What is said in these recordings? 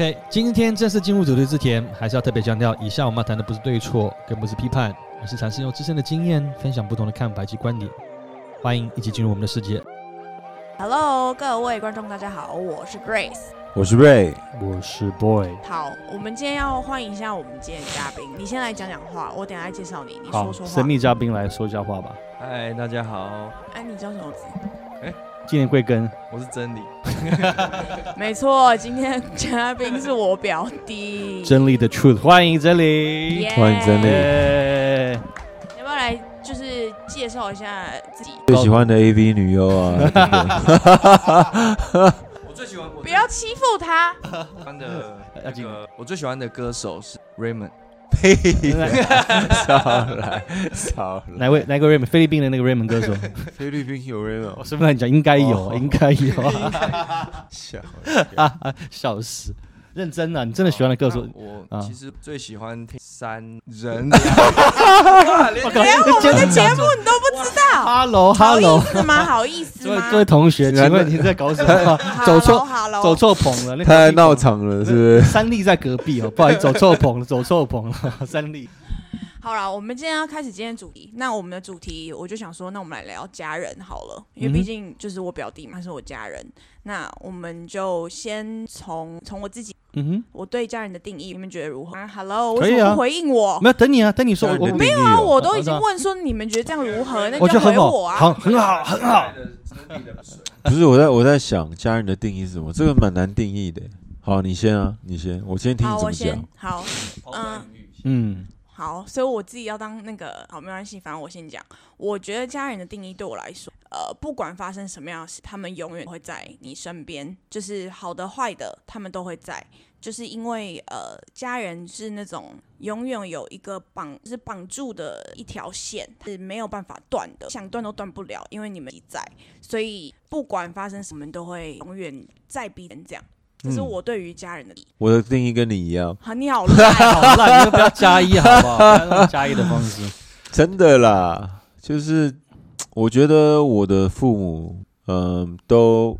OK，今天正式进入主题之前，还是要特别强调，以下我们要谈的不是对错，更不是批判，而是尝试用自身的经验分享不同的看法及观点。欢迎一起进入我们的世界。Hello，各位观众，大家好，我是 Grace。我是 Ray，我是 Boy。好，我们今天要欢迎一下我们今天的嘉宾，你先来讲讲话，我等下介绍你，你说，说话神。秘嘉宾来说一下话吧。嗨，大家好，哎，你叫什么字？今年贵庚？我是真理。没错，今天嘉宾是我表弟。真理的 Truth，欢迎真理。耶欢迎真理要不要来就是介绍一下自己？最喜欢的 AV 女优啊，我最喜欢我不要欺负他。最喜欢的那个，我最喜欢的歌手是 Raymond。呸！少来少来，哪位哪个 Raymond？菲律宾的那个 Raymond 歌手？菲律宾有 Ramon 我是不是你讲应该有，哦应该有，笑，笑死！认真啊，你真的喜欢的歌手？我其实最喜欢听三人。我靠，我们的节目你都不知道，Hello 好 Hello，意思吗？好意思各位吗？各位同学，请问你在搞什么？走错 Hello，走错棚了，那太闹场。场了，是不是？三立在隔壁哦，不好意思，走错棚了，走错棚了，三立。好了，我们今天要开始今天主题。那我们的主题，我就想说，那我们来聊家人好了，因为毕竟就是我表弟嘛，是我家人。那我们就先从从我自己嗯哼我对家人的定义，你们觉得如何、啊、？Hello，可以啊为什么不回应我，？没有等你啊，等你说，我我没有啊，我我都已经问说你们觉得这样如何，那就回我啊。好，很好，很好。不是我在我在想家人的定义是什么？这个蛮难定义的。好，你先啊，你先，我先听好，我你怎么讲先。好，嗯。嗯，好，所以我自己要当那个好，没关系，反正我先讲。我觉得家人的定义对我来说，呃，不管发生什么样的事，他们永远会在你身边，就是好的坏的，他们都会在。就是因为呃，家人是那种永远有一个绑，就是绑住的一条线，是没有办法断的，想断都断不了，因为你们一在。所以不管发生什么，都会永远在彼此这样。这是嗯我对于家人的理。我的定义跟你一样，好，你好烂哦，好烂，你就不要 加一好不好？不要用加一的方式。真的啦，就是我觉得我的父母，嗯、都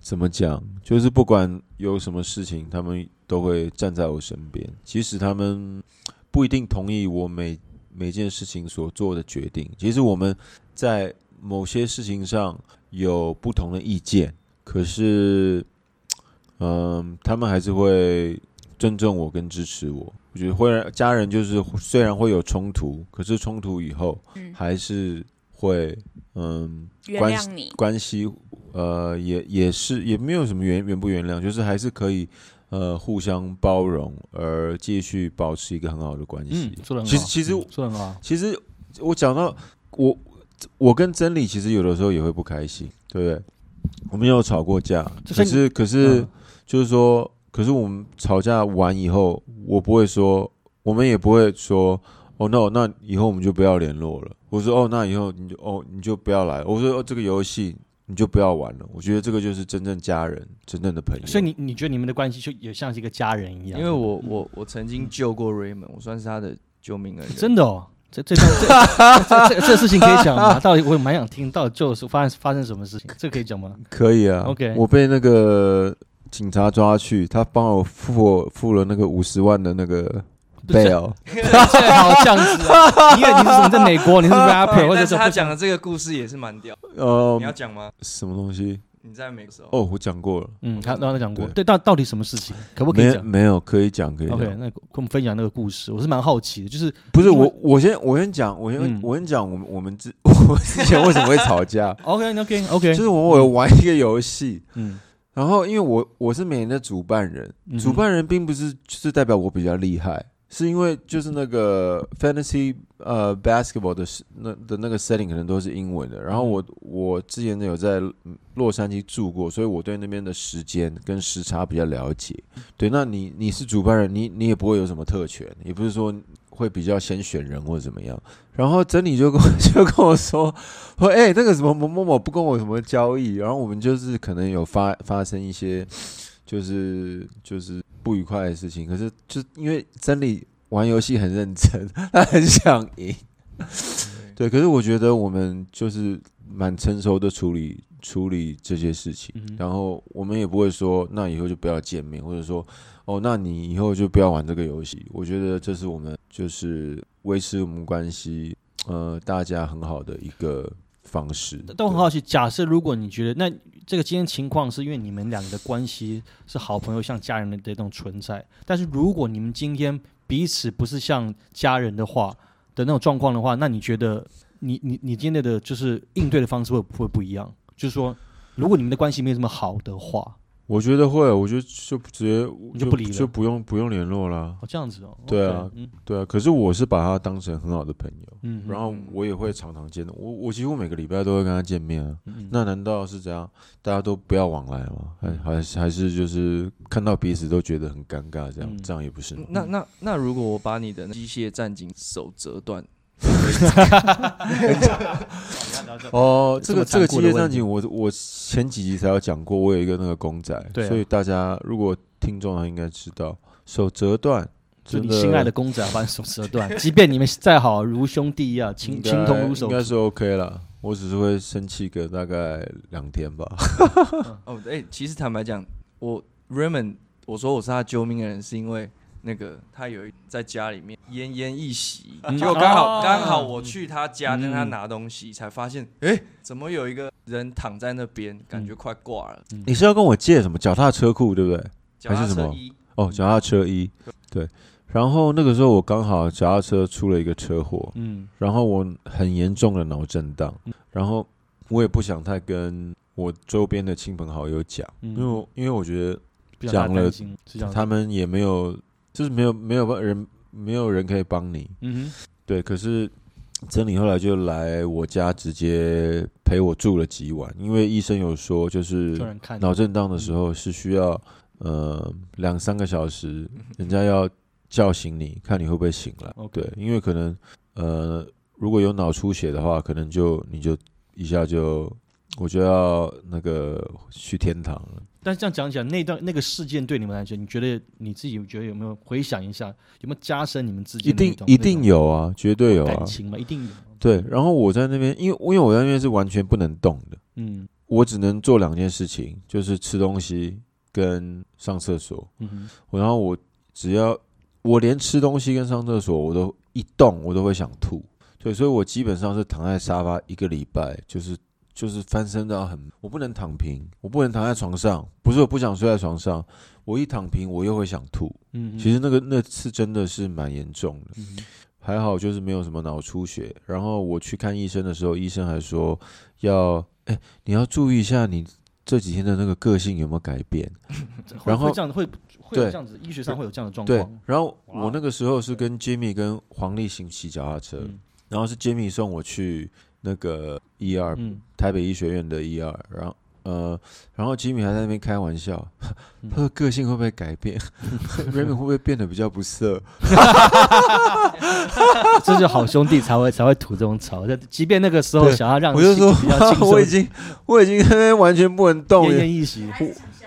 怎么讲，就是不管有什么事情，他们都会站在我身边。即使他们不一定同意我每每件事情所做的决定，其实我们在某些事情上有不同的意见，可是，嗯、他们还是会尊重我跟支持我。我觉得会让家人就是虽然会有冲突，可是冲突以后嗯，还是会嗯原关谅你。关系呃也也是也没有什么原原不原谅，就是还是可以呃互相包容，而继续保持一个很好的关系嗯。，说的很好。其实其实嗯说的很好。其实我讲到我我跟真理其实有的时候也会不开心，对不对？我们有吵过架，就是可是可是、嗯就是说，可是我们吵架完以后，我不会说，我们也不会说，哦，那那以后我们就不要联络了。我说，哦，那以后你就哦你就不要来了。我说，哦，这个游戏你就不要玩了。我觉得这个就是真正家人，真正的朋友。所以你你觉得你们的关系就也像是一个家人一样？因为我我我曾经救过 Raymond，我算是他的救命恩人。真的哦，这这段这这这这事情可以讲吗？到底我蛮想听，到底就是发生发生什么事情？这可以讲吗？可以啊 OK 我被那个警察抓去，他帮我付我付了那个五十万的那个不是 bail。最好这样子啊！你以为你是什么在美国？你是 rapper 或者是但是他讲的这个故事也是蛮屌。呃你，要讲吗？什么东西？你在美国时候，哦，我讲过了。嗯，他刚才讲过，对对，到到底什么事情？可不可以没讲没有可以讲可以讲。？OK，那跟我们分享那个故事，我是蛮好奇的，就是不是我，我先我先讲，我先、嗯我先讲，我们 我们之我之前为什么会吵架，OK OK OK，就是我有玩一个游戏，嗯然后因为我我是每年的主办人，嗯主办人并不是就是代表我比较厉害，是因为就是那个 fantasy 呃 basketball 的那的那个 setting 可能都是英文的，然后我我之前有在洛杉矶住过，所以我对那边的时间跟时差比较了解。对，那你你是主办人，你你也不会有什么特权，也不是说会比较先选人或者怎么样。然后真理就跟我 就跟我说说，哎、那个什么某某某不跟我什么交易，然后我们就是可能有发发生一些就是就是不愉快的事情，可是就因为真理玩游戏很认真，他很想赢，对，可是我觉得我们就是蛮成熟的处理处理这些事情，嗯然后我们也不会说那以后就不要见面，或者说哦，那你以后就不要玩这个游戏。我觉得这是我们就是维持我们关系呃大家很好的一个方式。对都很好奇。假设如果你觉得那这个今天情况是因为你们两个的关系是好朋友，像家人的这种存在，但是如果你们今天彼此不是像家人的话的那种状况的话，那你觉得你你你今天的就是应对的方式会不会不一样？就是说，如果你们的关系没有这么好的话，我觉得会，我觉得就直接你就不理了就不用不用联络啦。哦，这样子哦，对啊 OK，嗯对啊，可是我是把他当成很好的朋友，嗯，然后我也会常常见的，我我几乎每个礼拜都会跟他见面啊。嗯那难道是这样？大家都不要往来吗？还还是还是就是看到彼此都觉得很尴尬，这样、嗯这样也不是。那那那如果我把你的机械战警手折断，哦，这个这个机械战警，我我前几集才有讲过，我有一个那个公仔，对啊所以大家如果听众还应该知道，手折断，真就你心爱的公仔把你手折断，即便你们再好如兄弟一样，情应该情同如手足，应该是 OK 了。我只是会生气个大概两天吧。哦，哎、其实坦白讲，我 Raymond，我说我是他救命的人，是因为那个他有一在家里面奄奄一息，嗯结果刚好哦刚好我去他家跟他嗯拿东西，才发现，哎、怎么有一个人躺在那边，感嗯觉快挂了。你是要跟我借什么脚踏车库，对不对？脚踏还是什么车衣，哦，脚踏车衣，对。然后那个时候我刚好脚踏车出了一个车祸，嗯然后我很严重的脑震荡，然后我也不想太跟我周边的亲朋好友讲，嗯因为因为我觉得讲了他们也没有，就是没有没有人没有人可以帮你，嗯对。可是真理后来就来我家直接陪我住了几晚，因为医生有说就，是脑震荡的时候是需要呃两三个小时，人家要叫醒你，看你会不会醒来。对，因为可能呃如果有脑出血的话，可能就你就一下就我就要那个去天堂了。但是这样讲起来，那段那个事件对你们来讲，你觉得你自己觉得有没有回想一下，有没有加深你们之一间的那种定一定有啊，绝对有啊感。情嘛？一定有。对，然后我在那边，因为因为我在那边是完全不能动的，嗯我只能做两件事情，就是吃东西跟上厕所。嗯哼我然后我只要我连吃东西跟上厕所，我都一动我都会想吐。对，所以我基本上是躺在沙发一个礼拜，就是就是翻身到很，我不能躺平，我不能躺在床上，不是我不想睡在床上，我一躺平我又会想吐。嗯哼，其实那个那次真的是蛮严重的。嗯还好就是没有什么脑出血。然后我去看医生的时候，医生还说要，哎、你要注意一下你这几天的那个个性有没有改变。然后会这样会会这样子，医学上会有这样的状况对况。，然后我那个时候是跟 Jimmy 跟黄立行骑脚踏车，嗯然后是 Jimmy 送我去那个 ER、嗯，台北医学院的 ER，然后。呃，然后 Jimmy 还在那边开玩笑，嗯他的个性会不会改变？Raymond 会不会变得比较不色？这就好兄弟才会才会吐这种槽。就即便那个时候对想要让我就说 我已经我已经那边完全不能动，奄奄一息。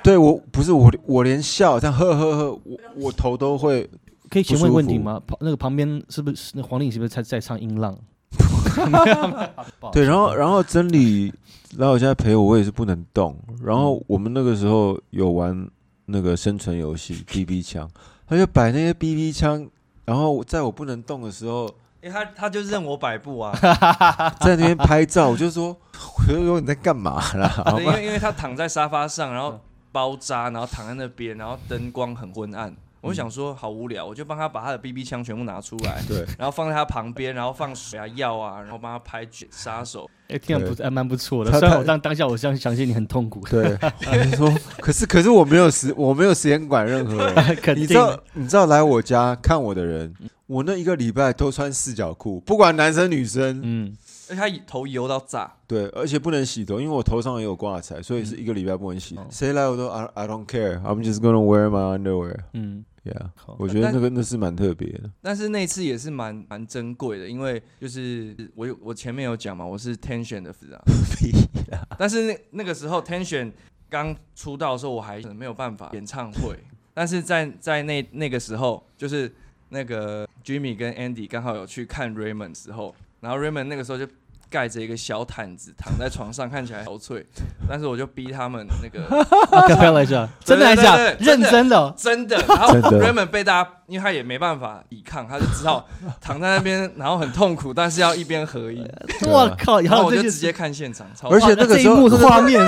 对我不是我，我连笑这样呵呵呵，我我头都会。可以请问问题吗？旁那个旁边是不是那黄丽是不是在在唱音浪？对，然后然后真理来我家陪我，我也是不能动。然嗯。后我们那个时候有玩那个生存游戏 BB 枪，他就摆那些 BB 枪，然后在我不能动的时候，哎、他他就任我摆布啊，在那边拍照，我就说，我就说你在干嘛啦？对因为因为他躺在沙发上，然后包扎，然后躺在那边，然后灯光很昏暗，我就想说好无聊，我就帮他把他的 BB 枪全部拿出来，对，然后放在他旁边，然后放水啊药啊，然后帮他拍杀手。哎，听着不还蛮不错的。虽然我当当下我相相信你很痛苦，对，我就说，可是可是我没有时我没有时间管任何人。肯定你知道你知道来我家看我的人，我那一个礼拜都穿四角裤，不管男生女生，嗯，而且他头油到炸，对，而且不能洗头，因为我头上也有挂彩，所以是一个礼拜不能洗。哦。谁来我都 I I don't care，I'm just gonna wear my underwear。嗯，Yeah，我觉得那个那是蛮特别的。但是那次也是蛮蛮珍贵的，因为就是我有我前面有讲嘛，我是 Tension 的粉丝啊，但是那那个时候 Tension 刚出道的时候，我还没有办法演唱会，但是在在那那个时候，就是那个 Jimmy 跟 Andy 刚好有去看 Raymond 的时候，然后 Raymond 那个时候就盖着一个小毯子躺在床上，看起来憔悴，但是我就逼他们那个 啊，开开玩笑，真的还是假的？对对对认真的哦，真的，然后真的 Raymond 被大家，因为他也没办法抵抗，他就只好躺在那边，然后很痛苦，但是要一边合影，我靠！然然后后我就直接看现场，超而且那个时候画面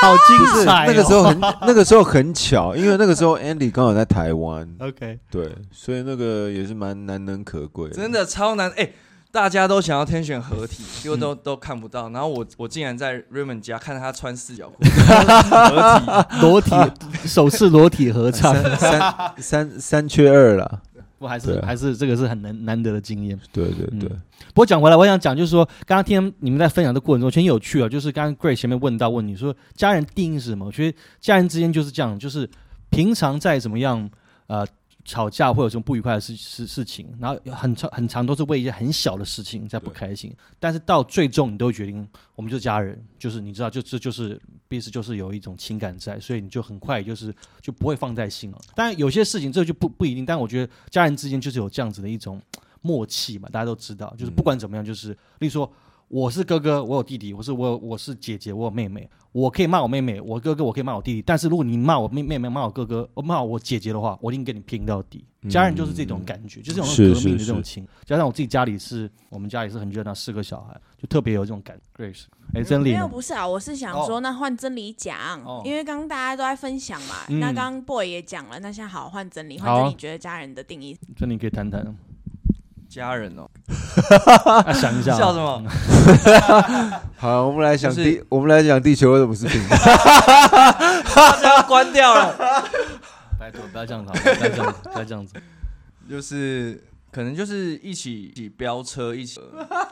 好不是精彩哦，那个时候很那个时候很巧，因为那个时候 Andy 刚好在台湾，OK，对，所以那个也是蛮难能可贵。真的超难哎。大家都想要天选合体，结果都、都看不到。然后我我竟然在 Raymond 家看到他穿四角裤合体，裸体 首次裸体合唱，三三三三缺二了。不还是还是这个是很难难得的经验。对对对，不过讲回来，我想讲就是说，刚刚听你们在分享的过程中，其实有趣啊。就是刚刚 Grace 前面问到问你说，家人定义是什么？我觉得家人之间就是这样，就是平常再怎么样呃吵架会有什么不愉快的事事事情，然后很长很长都是为一些很小的事情在不开心，但是到最终你都会决定，我们就是家人，就是你知道，就这就是彼此就是有一种情感在，所以你就很快就是就不会放在心了。当然有些事情这就不不一定，但我觉得家人之间就是有这样子的一种默契嘛，大家都知道，就是不管怎么样，就是例如说。我是哥哥，我有弟弟；我是我我是姐姐，我有妹妹。我可以骂我妹妹，我哥哥我可以骂我弟弟。但是如果你骂我妹妹妹骂我哥哥，我骂我姐姐的话，我一定跟你拼到底。家人就是这种感觉，就是这种是革命的是是这种情。加上我自己家里是我们家也是很热闹，四个小孩，就特别有这种感。Grace，哎，真理没有，不是啊，我是想说，那换真理讲，哦因为刚刚大家都在分享嘛，嗯那刚刚 boy 也讲了，那现在好换真理，换真理觉得家人的定义，真理可以谈谈，家人哦，啊、想一下、笑什么？好，我们来想就是地，我们来讲地球为什么是平的。大家要关掉了。拜托，不要这样子，不要这样子，不要这样子。就是可能就是一起一起飙车，一起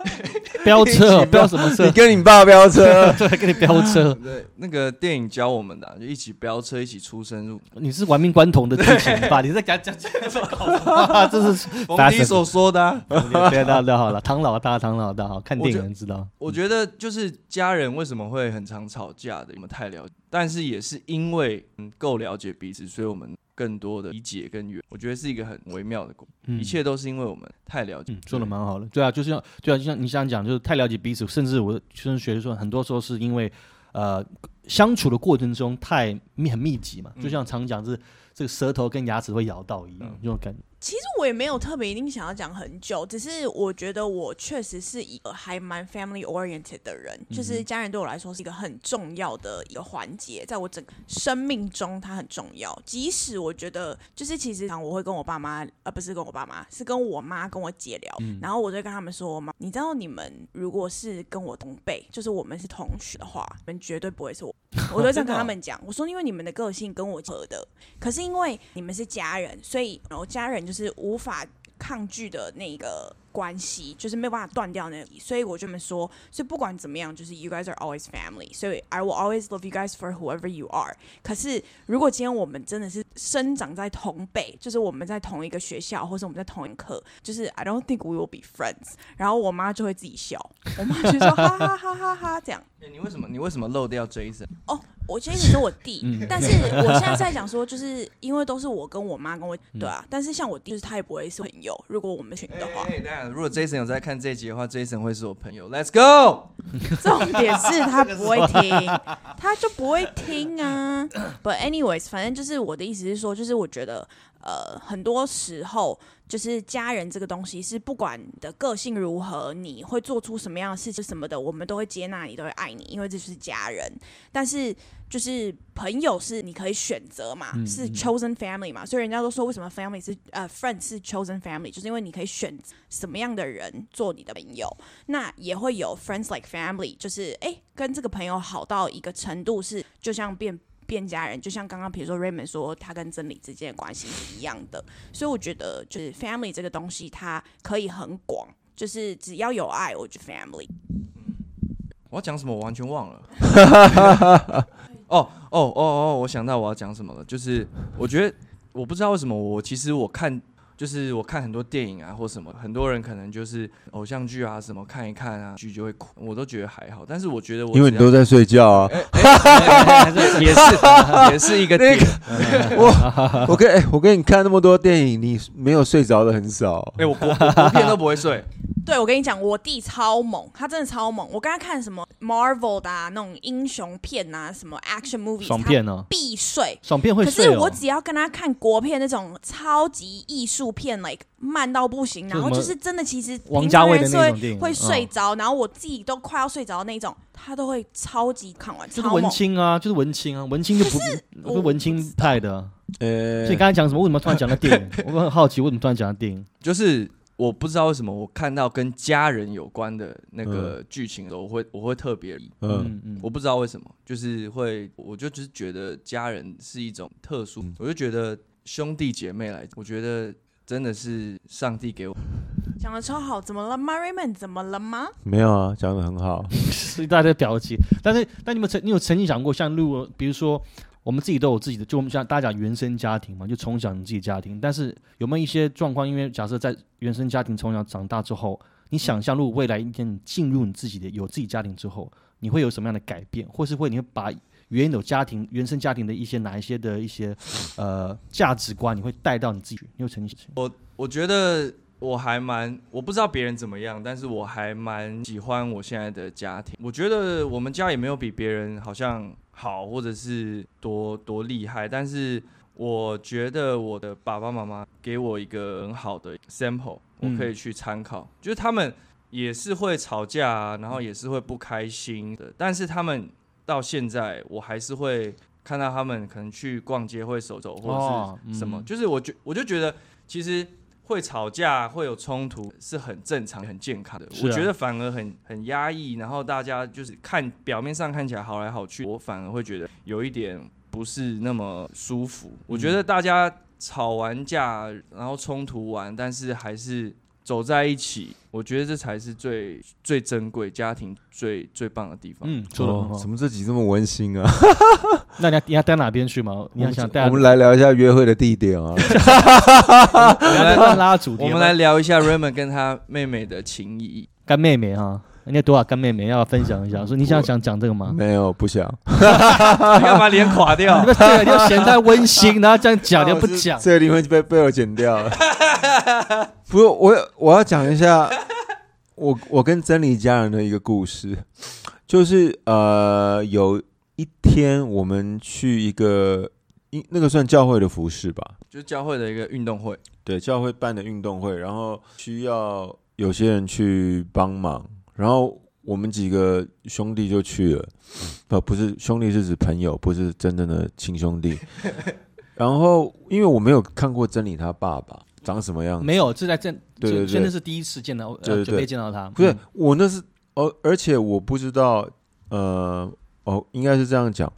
飙车，飙什么车你？跟你爸飙车，对，跟你飙车，对那个电影教我们的啊、就一起飙车，一起出生入。你是玩命关头的剧情吧？你在给他讲讲什么？这是冯迪所说的啊、对，大家好了，唐老大，唐老大，好看电影知道。我觉得就是家人为什么会很常吵架的，我们太了解，但是也是因为嗯够了解彼此，所以我们更多的理解跟远，我觉得是一个很微妙的过程。嗯一切都是因为我们太了解嗯，，说的蛮好的。对啊，就是像对啊，就像你想讲，就是太了解彼此，甚至我学生学的说，很多时候是因为呃相处的过程中太密很密集嘛，嗯就像常讲是这个舌头跟牙齿会咬到一样，嗯这种感觉。其实我也没有特别一定想要讲很久，只是我觉得我确实是一个还蛮 family oriented 的人，就是家人对我来说是一个很重要的一个环节，在我整个生命中它很重要。即使我觉得，就是其实我会跟我爸妈，呃，不是跟我爸妈，是跟我妈跟我姐聊，然后我就跟他们说，妈，你知道你们如果是跟我同辈，就是我们是同学的话，你们绝对不会是我。我都这样跟他们讲，我说因为你们的个性跟我合的，可是因为你们是家人，所以然后家人就是无法抗拒的那个关系，就是没有办法断掉那里，所以我这么说，所以不管怎么样，就是 you guys are always family，所以 I will always love you guys for whoever you are。可是如果今天我们真的是生长在同辈，就是我们在同一个学校，或是我们在同一课，就是 I don't think we will be friends。然后我妈就会自己笑，我妈就说 哈哈哈哈哈这样。欸你为什么你为什么漏掉 Jason？哦，我其实是我弟，嗯但是 我现在在讲说，就是因为都是我跟我妈跟我对啊，但是像我弟，就是他也不会是朋友，如果我们群的话，如果 Jason 有在看这一集的话，Jason 会是我朋友。Let's go。重点是 他不会听，他就不会听啊。But anyways，反正就是我的意思是说，就是我觉得呃，很多时候就是家人这个东西是不管你的个性如何，你会做出什么样的事情什么的，我们都会接纳你，都会爱你，因为这就是家人。但是就是朋友是你可以选择嘛，嗯是 chosen family 嘛，所以人家都说为什么 family 是呃 friend 是 chosen family，就是因为你可以选什么样的人做你的朋友。那也会有 friends like family，就是哎、诶跟这个朋友好到一个程度是，就像变变家人，就像刚刚比如说 Raymond 说他跟真理之间的关系是一样的，所以我觉得就是 family 这个东西它可以很广，就是只要有爱，我就 family。我要讲什么？我完全忘了。哦哦哦哦！我想到我要讲什么了，就是我觉得我不知道为什么我其实我看就是我看很多电影啊或什么，很多人可能就是偶像剧啊什么看一看啊剧就会哭，我都觉得还好。但是我觉得我因为你都在睡觉啊。也是也是一个那个。我我跟哎、我跟你看那么多电影，你没有睡着的很少。哎、我国我国片都不会睡，对，我跟你讲，我弟超猛，他真的超猛。我跟他看什么 Marvel 的、啊、那种英雄片啊，什么 action movies，他爽片呢？必睡。爽片会可睡哦。是我只要跟他看国片那种超级艺术片，like 慢到不行，然后就是真的其实王家卫的平常人是会那种电影会睡嗯着，然后我自己都快要睡着那种，他都会超级看完，就是文。青啊，就是文青啊，文青就不我是文青派的啊。呃所以你刚才讲什么？为什么突然讲到电影？我很好奇，为什么突然讲到电影？就是我不知道为什么我看到跟家人有关的那个剧情的时候，我会我会特别。嗯，我不知道为什么，就是会，我就只是觉得家人是一种特殊，嗯我就觉得兄弟姐妹来，我觉得真的是上帝给我。讲的超好，怎么了吗？Raymond 怎么了吗？没有啊，讲的很好。是大家的表情。但是，但你们曾你有曾经想过，像如果比如说我们自己都有自己的，就我们像大家讲原生家庭嘛，就从小你自己家庭。但是有没有一些状况？因为假设在原生家庭从小长大之后，你想象如果未来一天你进入你自己的有自己家庭之后，你会有什么样的改变，或是会你会把原有家庭原生家庭的一些哪一些的一些 呃价值观，你会带到你自己？你有曾经我觉得我还蛮，我不知道别人怎么样，但是我还蛮喜欢我现在的家庭。我觉得我们家也没有比别人好像好，或者是多多厉害，但是我觉得我的爸爸妈妈给我一个很好的 sample，我可以去参考。就是他们也是会吵架、啊，然后也是会不开心的，但是他们到现在，我还是会看到他们可能去逛街会手肘，或哦者是什么，嗯就是我觉我就觉得其实。会吵架、会有冲突是很正常、很健康的。啊我觉得反而很很压抑，然后大家就是看表面上看起来好来好去，我反而会觉得有一点不是那么舒服。我觉得大家吵完架，然后冲突完，但是还是走在一起，我觉得这才是最最珍贵、家庭最最棒的地方。嗯说的很哦，好怎。么这集这么温馨啊？那你要你要带哪边去吗？你要想带我们来聊一下约会的地点啊。我们来拉主题？我们来聊一下 Raymond 跟他妹妹的情谊。干妹妹哈，你有多少干妹妹？要分享一下？说你想想讲这个吗？没有，不想。你干嘛脸垮掉你？们这个你要嫌太温馨，然后这样讲你又不讲，这个灵魂就被被我剪掉了。不是我，我要讲一下我我跟真理家人的一个故事，就是呃，有一天我们去一个一那个算教会的服饰吧，就是教会的一个运动会，对，教会办的运动会，然后需要有些人去帮忙，然后我们几个兄弟就去了，呃，不是兄弟是指朋友，不是真正的亲兄弟。然后因为我没有看过真理他爸爸长什么样。子，没有，这在真对对对。真的是第一次见到，对对对。呃准备见到他，不是嗯。我那是哦，而且我不知道，呃，哦，应该是这样讲，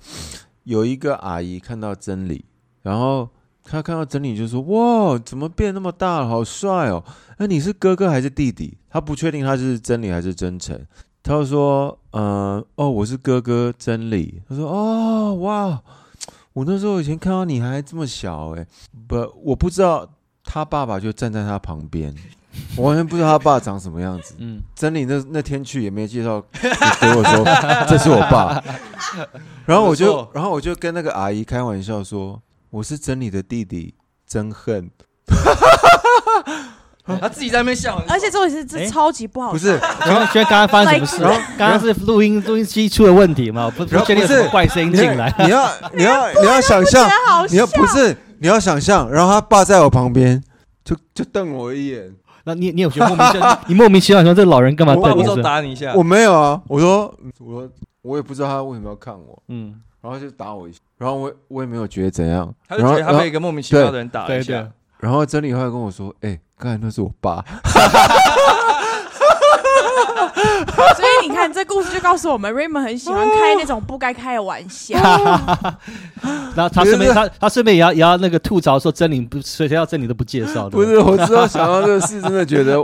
有一个阿姨看到真理，然后她看到真理就说：“哇，怎么变那么大了，好帅哦！那你是哥哥还是弟弟？”他不确定他是真理还是真诚，他就说：“呃，哦，我是哥哥真理。”他说：“哦，哇，我那时候以前看到你还这么小，哎，不，我不知道他爸爸就站在他旁边。”我完全不知道他爸长什么样子，嗯，真理那那天去也没介绍给我说 这是我爸，然后我就然后我就跟那个阿姨开玩笑说我是真理的弟弟，真恨 他自己在那边笑，而且重点是这哎超级不好笑，不是，然后觉得刚刚发生什么事？刚刚是录音录音机出了问题嘛？不不然后确定有不是怪声音进来。你要你要你要 想象，你要不是你要想象，然后他爸在我旁边就就瞪我一眼，那你你有觉得莫名其妙？你莫名其妙说这老人干嘛我瞪你是爸不是？打你一下我，没有啊，我说我说我也不知道他为什么要看我，嗯，然后就打我一下，然后我我也没有觉得怎样，他就觉得他被一个莫名其妙的人打了一下。，然后真理后来跟我说，哎，刚才那是我爸。所以你看，这故事就告诉我们，Raymond 很喜欢开那种不该开的玩笑。然后他顺便 他他顺便也要也要那个吐槽说真理不谁谁要真理都不介绍的，不是，我知道想到这个事，真的觉得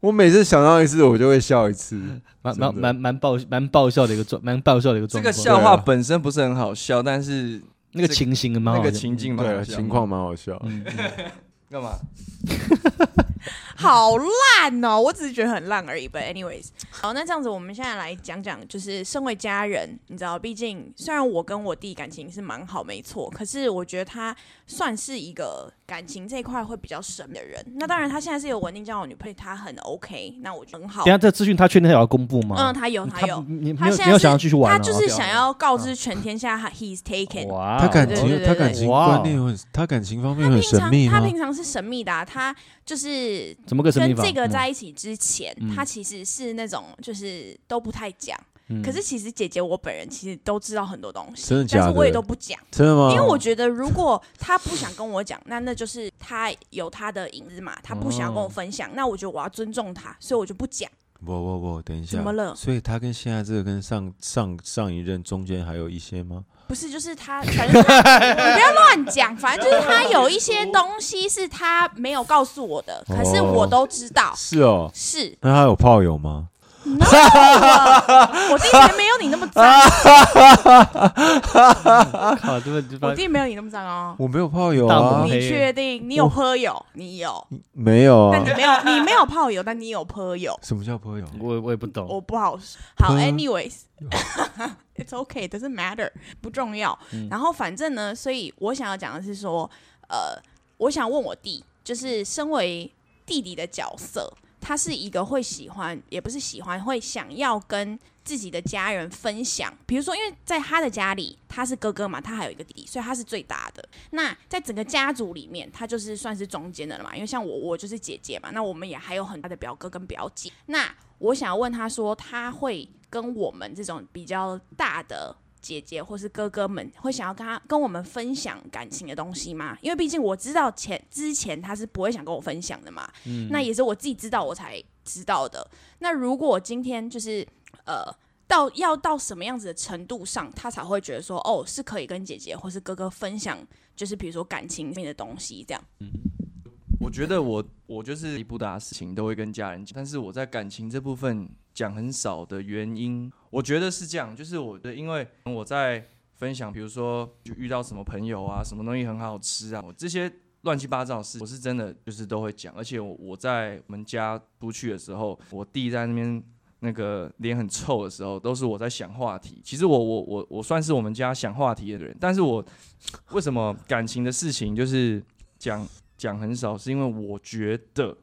我每次想到一次，我就会笑一次。蛮蛮蛮蛮爆蛮爆笑的一个状蛮爆笑的一个这状况。个笑话本身不是很好笑，但是那个情形蛮好那个情境蛮对。情况蛮好笑。嗯，嗯 干嘛？好烂哦！我只是觉得很烂而已。But anyways，好，那这样子，我们现在来讲讲，就是身为家人，你知道，毕竟虽然我跟我弟感情是蛮好，没错，可是我觉得他算是一个感情这一块会比较深的人。那当然，他现在是有稳定交往女朋友，他很 OK，那我觉得很好等。下这资讯他确定他有要公布吗？嗯，他有，他有，你他现在是没有没有想要继续玩哦？他就是哦想要告知全天下他 he's taken。哇，他感情他感情观念很，他感情方面很他平常神秘？他平常是神秘的、啊，他就是怎么？跟这个嗯在一起之前，嗯他其实是那种就是都不太讲。嗯可是其实姐姐我本人其实都知道很多东西，真的假的但是我也都不讲，真的吗？因为我觉得如果他不想跟我讲，那那就是他有他的隐私嘛，他不想要跟我分享，那我觉得我要尊重他，所以我就不讲。不不不，等一下，怎么了所以他跟现在这个跟上上上一任中间还有一些吗？不是，就是他，反正他 你不要乱讲，反正就是他有一些东西是他没有告诉我的，可是我都知道。是哦，是，那他有炮友吗？no，我 弟还没有你那么脏，靠，这个这我弟没有你那么脏哦。我没有炮友啊，你黑确定？你有泼友？你有，没有啊但你。没有，你没有炮友，但你有泼友。什么叫泼友？我我也不懂。我不好说。好，anyways，it's okay，doesn't matter，不重要。嗯然后反正呢，所以我想要讲的是说，呃，我想问我弟，就是身为弟弟的角色，他是一个会喜欢，也不是喜欢，会想要跟自己的家人分享。比如说，因为在他的家里，他是哥哥嘛，他还有一个弟弟，所以他是最大的。那在整个家族里面，他就是算是中间的了嘛。因为像我，我就是姐姐嘛，那我们也还有很大的表哥跟表姐。那我想要问他说，他会跟我们这种比较大的姐姐或是哥哥们，会想要跟他跟我们分享感情的东西吗？因为毕竟我知道前之前他是不会想跟我分享的嘛，那也是我自己知道我才知道的。那如果我今天就是呃。到要到什么样子的程度上，他才会觉得说，哦，是可以跟姐姐或是哥哥分享，就是比如说感情面的东西，这样。我觉得我我就是一不大的事情都会跟家人讲，但是我在感情这部分讲很少的原因，我觉得是这样，就是我的因为我在分享，比如说就遇到什么朋友啊，什么东西很好吃啊，我这些乱七八糟的事，我是真的就是都会讲，而且我我在我们家出去的时候，我弟在那边。那个脸很臭的时候，都是我在想话题。其实我我我我算是我们家想话题的人，但是我为什么感情的事情就是讲讲很少，是因为我觉得，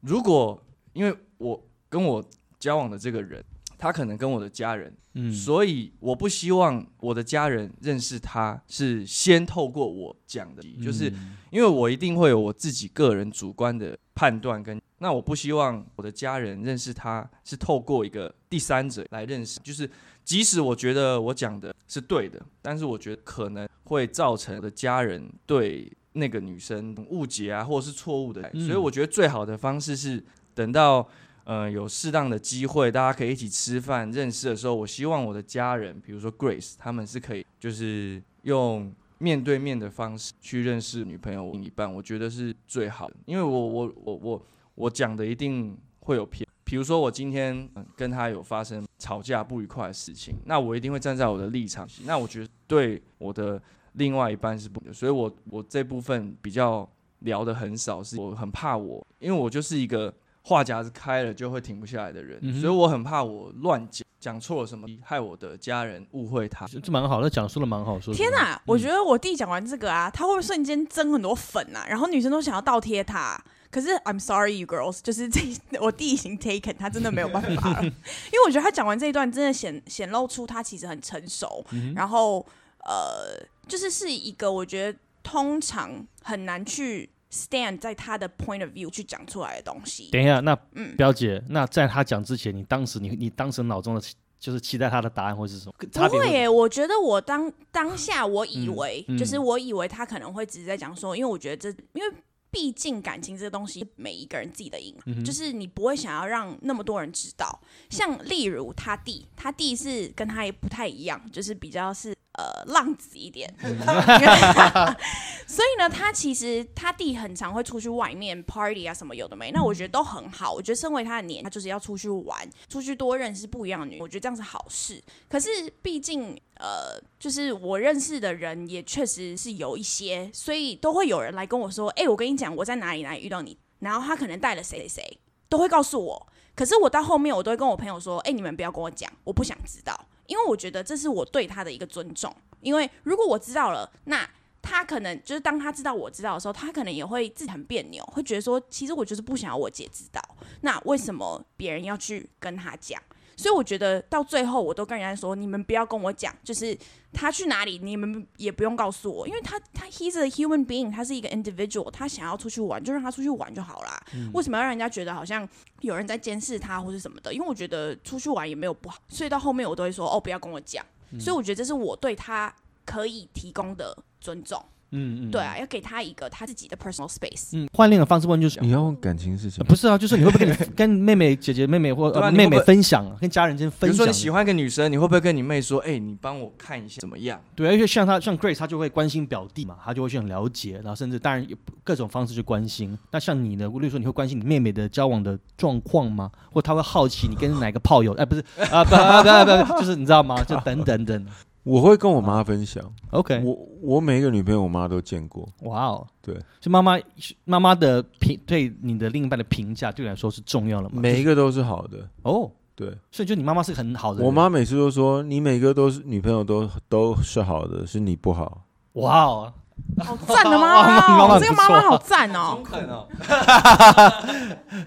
如果因为我跟我交往的这个人，他可能跟我的家人，嗯，所以我不希望我的家人认识他是先透过我讲的，就是嗯因为我一定会有我自己个人主观的判断跟，那我不希望我的家人认识他是透过一个第三者来认识，就是即使我觉得我讲的是对的，但是我觉得可能会造成我的家人对那个女生误解啊，或者是错误的，嗯所以我觉得最好的方式是等到。呃，有适当的机会，大家可以一起吃饭、认识的时候，我希望我的家人，比如说 Grace，他们是可以就是用面对面的方式去认识女朋友、另一半，我觉得是最好的。因为我我我我我讲的一定会有偏，比如说我今天、呃跟他有发生吵架不愉快的事情，那我一定会站在我的立场，那我觉得对我的另外一半是不，所以我我这部分比较聊的很少，是我很怕我，因为我就是一个。话匣子开了就会停不下来的人，嗯所以我很怕我乱讲，讲错了什么，害我的家人误会他。这这蛮好，那讲述的蛮好，说天哪、我觉得我弟讲完这个啊，他会不会瞬间增很多粉啊？然后女生都想要倒贴他。啊、可是 I'm sorry you girls，就是这我弟已经 taken，他真的没有办法了，因为我觉得他讲完这一段，真的显显露出他其实很成熟，嗯然后呃，就是是一个我觉得通常很难去 stand 在他的 point of view 去讲出来的东西。等一下，那嗯表姐，那在他讲之前，你当时你你当时脑中的就是期待他的答案会是什么？不会耶，我觉得我当当下我以嗯为，嗯就是我以为他可能会只是在讲说，因为我觉得这，因为毕竟感情这个东西，每一个人自己的隐，嗯就是你不会想要让那么多人知道。像例如他弟，他弟是跟他也不太一样，就是比较是呃浪子一点，所以呢，他其实他弟很常会出去外面 party 啊什么有的没，那我觉得都很好。我觉得身为他的年，他就是要出去玩，出去多认识不一样的女，我觉得这样是好事。可是毕竟呃，就是我认识的人也确实是有一些，所以都会有人来跟我说：“哎、我跟你讲，我在哪里哪里遇到你。”然后他可能带了谁谁谁，都会告诉我。可是我到后面，我都会跟我朋友说：“哎、你们不要跟我讲，我不想知道，因为我觉得这是我对他的一个尊重。因为如果我知道了，那他可能就是当他知道我知道的时候，他可能也会自己很别扭，会觉得说，其实我就是不想要我姐知道，那为什么别人要去跟他讲？所以我觉得到最后，我都跟人家说，你们不要跟我讲，就是他去哪里，你们也不用告诉我，因为他他 he's a human being，他是一个 individual，他想要出去玩就让他出去玩就好啦。为什么要让人家觉得好像有人在监视他或是什么的？因为我觉得出去玩也没有不好，所以到后面我都会说哦，不要跟我讲。所以我觉得这是我对他可以提供的尊重。嗯嗯，对啊，要给他一个他自己的 personal space。嗯，换另一个方式问就是，你要问感情事情呃，不是啊，就是你会不会跟你 跟妹妹、姐姐、妹妹或、呃、妹妹分享啊，跟家人间比分享？比如说你喜欢一个女生，你会不会跟你妹说：“哎、你帮我看一下怎么样对，而且像她像 Grace，她就会关心表弟嘛，她就会去很了解，然后甚至当然有各种方式去关心。那像你呢，例如说你会关心你妹妹的交往的状况吗？或她会好奇你跟哪个炮友？哎，不是啊，不不不不，就是你知道吗？就等等等。我会跟我妈分享。OK，我我每一个女朋友，我妈都见过。哇哦，对，就妈妈妈妈的评对你的另一半的评价对你来说是重要的吗？每一个都是好的。哦，对所以就你妈妈是很好的。我妈每次都说，你每个都是女朋友都都是好的，是你不好。哇哦，好赞的妈妈哦，妈很不错这个妈妈好赞中哦。肯哦，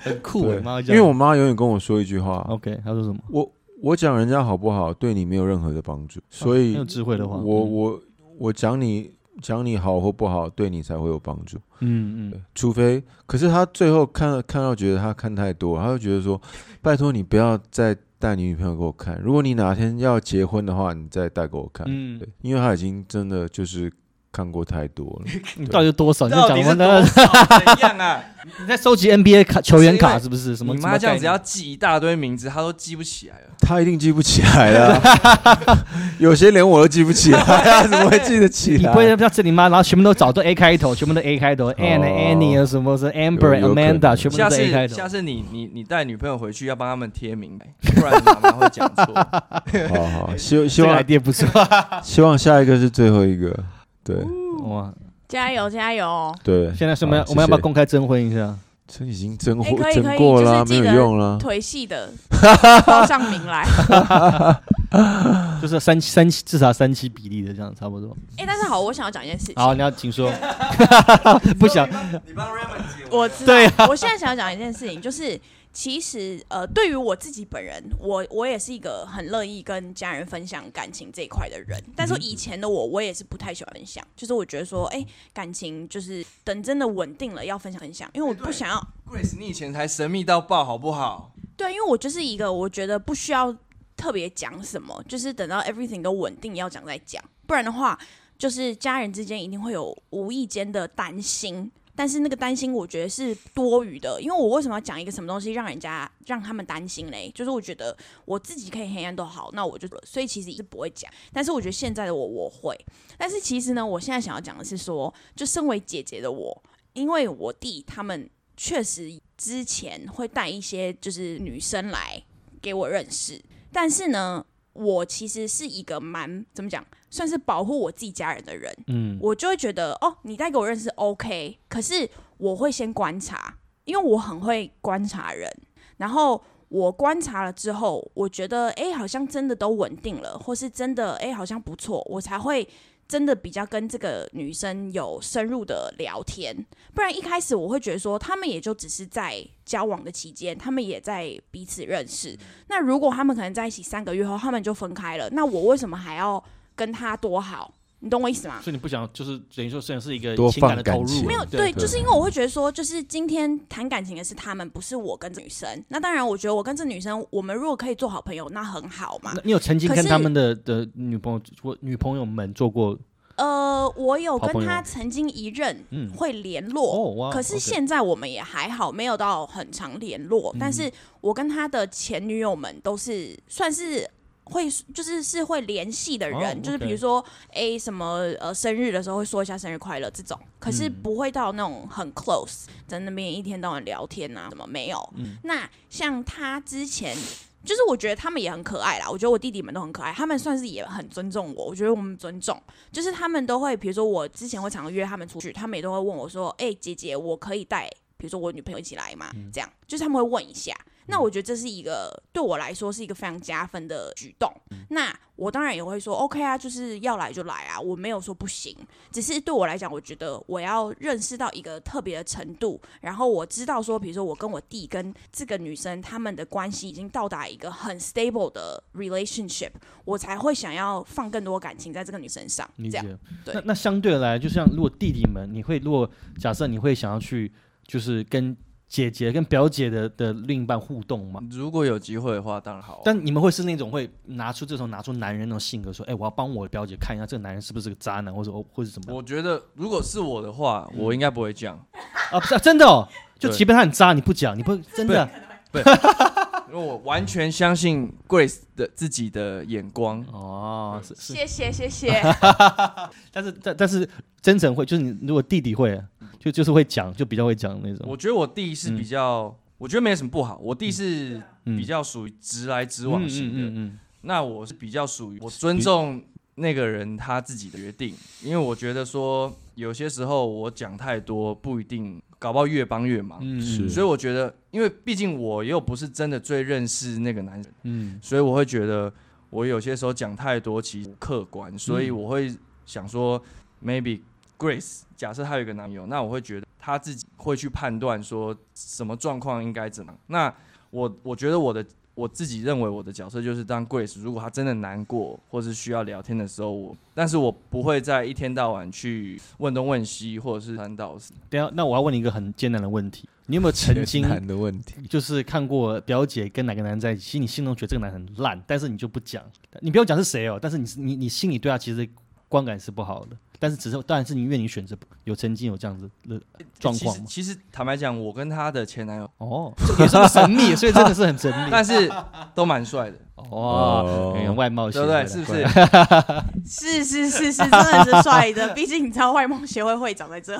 很酷因为我妈永远跟我说一句话，OK，她说什么？我我讲人家好不好，对你没有任何的帮助，所以智慧的话，嗯。我我我讲你讲你好或不好，对你才会有帮助。嗯嗯，除非，可是他最后看看到觉得他看太多，他就觉得说，拜托你不要再带你女朋友给我看，如果你哪天要结婚的话，你再带给我看。嗯。对，因为他已经真的就是看过太多了。你到底有多少？你在讲什么呢？多少怎样啊？你在收集 NBA 卡球员卡是不是？什么？你妈这样子要记一大堆名字，她都记不起来了。他一定记不起来了，有些连我都记不起来，他怎么会记得起来？你不会要这你妈，然后全部都找都 A 开头，全部都 A 开头，Anne、Annie 啊，什么是 Amber、Amanda，全部下都是 A 开头。次下次你你你带女朋友回去要帮他们贴名，不然妈妈会讲错。好好，希希望 idea 不错，希望下一个是最后一个。对哇！加油加油！对，现在是我们要好我们要不要谢谢公开征婚一下？这已经征哎婚征可以可以过了啊，没有就是记得用了。腿细的 报上名来。就是三三至少三七比例的这样差不多。哎，但是好，我想要讲一件事情。好，你要请说。不想你帮 Raymond 解我知道，对啊我现在想要讲一件事情，就是其实呃，对于我自己本人，我我也是一个很乐意跟家人分享感情这一块的人。但是嗯以前的我，我也是不太喜欢分享，就是我觉得说，哎、感情就是等真的稳定了要分享分享，因为我不想要 Grace，你以前才神秘到爆，好不好？对，因为我就是一个我觉得不需要特别讲什么，就是等到 everything 都稳定要讲再讲，不然的话，就是家人之间一定会有无意间的担心。但是那个担心，我觉得是多余的，因为我为什么要讲一个什么东西让人家让他们担心嘞？就是我觉得我自己可以黑暗都好，那我就所以其实是不会讲。但是我觉得现在的我我会，但是其实呢，我现在想要讲的是说，就身为姐姐的我，因为我弟他们确实之前会带一些就是女生来给我认识，但是呢，我其实是一个蛮怎么讲，算是保护我自己家人的人，嗯我就会觉得哦，你带给我认识 OK，可是我会先观察，因为我很会观察人，然后。我观察了之后，我觉得哎，好像真的都稳定了，或是真的哎，好像不错，我才会真的比较跟这个女生有深入的聊天。不然一开始我会觉得说，他们也就只是在交往的期间，他们也在彼此认识。那如果他们可能在一起三个月后，他们就分开了，那我为什么还要跟他多好？你懂我意思吗？所以你不想就是等于说，虽然是一个多情感的放感情投入，没有对对，就是因为我会觉得说，就是今天谈感情的是他们，不是我跟这女生。那当然，我觉得我跟这女生，我们如果可以做好朋友，那很好嘛那。你有曾经可是跟他们的的女朋友或女朋友们做过？呃，我有好朋友跟他曾经一任嗯，会联络，哦哇，可是 OK 现在我们也还好，没有到很常联络。嗯但是我跟他的前女友们都是算是会，就是是会联系的人，哦就是比如说，哎、什么呃生日的时候会说一下生日快乐这种，可是嗯不会到那种很 close，在那边一天到晚聊天啊，怎么没有。嗯那像他之前。就是我觉得他们也很可爱啦，我觉得我弟弟们都很可爱，他们算是也很尊重我，我觉得我们尊重，就是他们都会，比如说我之前会常约他们出去，他们也都会问我说：“哎、姐姐，我可以带比如说我女朋友一起来吗，这样就是他们会问一下。那我觉得这是一个对我来说是一个非常加分的举动。那我当然也会说 OK 啊，就是要来就来啊，我没有说不行。只是对我来讲，我觉得我要认识到一个特别的程度，然后我知道说，比如说我跟我弟跟这个女生他们的关系已经到达一个很 stable 的 relationship，我才会想要放更多感情在这个女生上。这样理解。对那那相对来，就像如果弟弟们，你会如果假设你会想要去，就是跟姐姐跟表姐的的另一半互动吗？如果有机会的话，当然好啊。但你们会是那种会拿出这种拿出男人那种性格，说，哎、我要帮我表姐看一下这个男人是不是个渣男，或者或者怎么样我觉得如果是我的话，我应该不会这样，啊？不是、啊、真的哦，就即便他很渣，你不讲，你不真的 因为我完全相信 Grace 的自己的眼光。哦，是是，谢谢谢谢。但是但但是真诚会，就是你如果弟弟会，就就是会讲，就比较会讲那种。我觉得我弟是比较，我觉得没什么不好。我弟是嗯比较属于直来直往型的，嗯嗯那我是比较属于我尊重那个人他自己的决定，因为我觉得说有些时候我讲太多不一定，搞不好越帮越忙。嗯是所以我觉得，因为毕竟我又不是真的最认识那个男人，嗯所以我会觉得我有些时候讲太多其实不客观，所以我会想说，maybe Grace 假设她有一个男友，那我会觉得她自己会去判断说什么状况应该怎么样。那我我觉得我的我自己认为我的角色就是当 Grace，如果她真的难过或是需要聊天的时候，我但是我不会在一天到晚去问东问西，或者是三道四。等一下，那我要问你一个很艰难的问题，你有没有曾经难的问题，就是看过表姐跟哪个男人在一起，其实你心中觉得这个男人很烂，但是你就不讲，你不要讲是谁哦，但是你你你心里对他其实观感是不好的，但是只是当然是你愿你选择有曾经有这样子的状况吗？其实其实坦白讲，我跟她的前男友，哦，也这么神秘，所以真的是很神秘。但是都蛮帅的，哦外貌协对不对？会是不是？是是是是，真的是帅的。毕竟你知道外貌协会会长在这，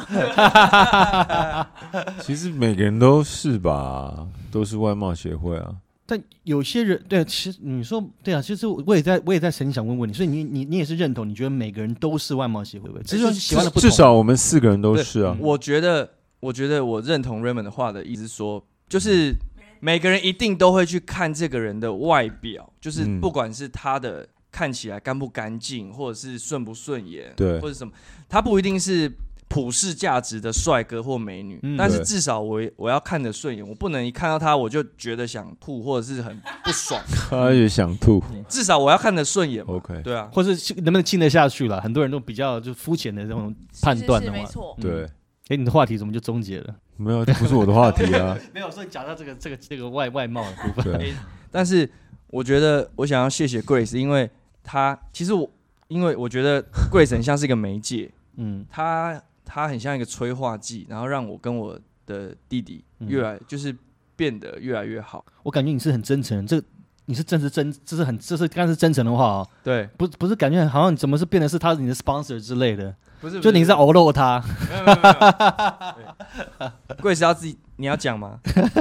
其实每个人都是吧，都是外貌协会啊。但有些人对，其实你说对啊，其实我也在我也在曾经想问问你，所以你你你也是认同，你觉得每个人都是外貌协会，只是说喜欢的不同。至少我们四个人都是啊。我觉得，我觉得我认同 Raymond 的话的意思说，就是每个人一定都会去看这个人的外表，就是嗯不管是他的看起来干不干净，或者是顺不顺眼，对或者什么，他不一定是。普世价值的帅哥或美女，嗯但是至少我我要看得顺眼，我不能一看到他我就觉得想吐或者是很不爽，他也想吐。至少我要看得顺眼。OK，对啊，或是能不能亲得下去了？很多人都比较就肤浅的这种判断的话，是是没错。对，哎，你的话题怎么就终结了？没有，这不是我的话题啊。没有，所以讲到这个这个这个外外貌的部分，对，但是我觉得我想要谢谢 Grace，因为他其实我因为我觉得 Grace 很像是一个媒介，嗯她她很像一个催化剂，然后让我跟我的弟弟嗯。越来、就是变得越来越好。我感觉你是很真诚，这你是真是真，这是很这是刚是真诚的话哦，对，不不是感觉好像你怎么是变得是他是你的 sponsor 之类的，不是就你在哦，偶露他，没有没有没有。对 Grace 要自己你要讲吗？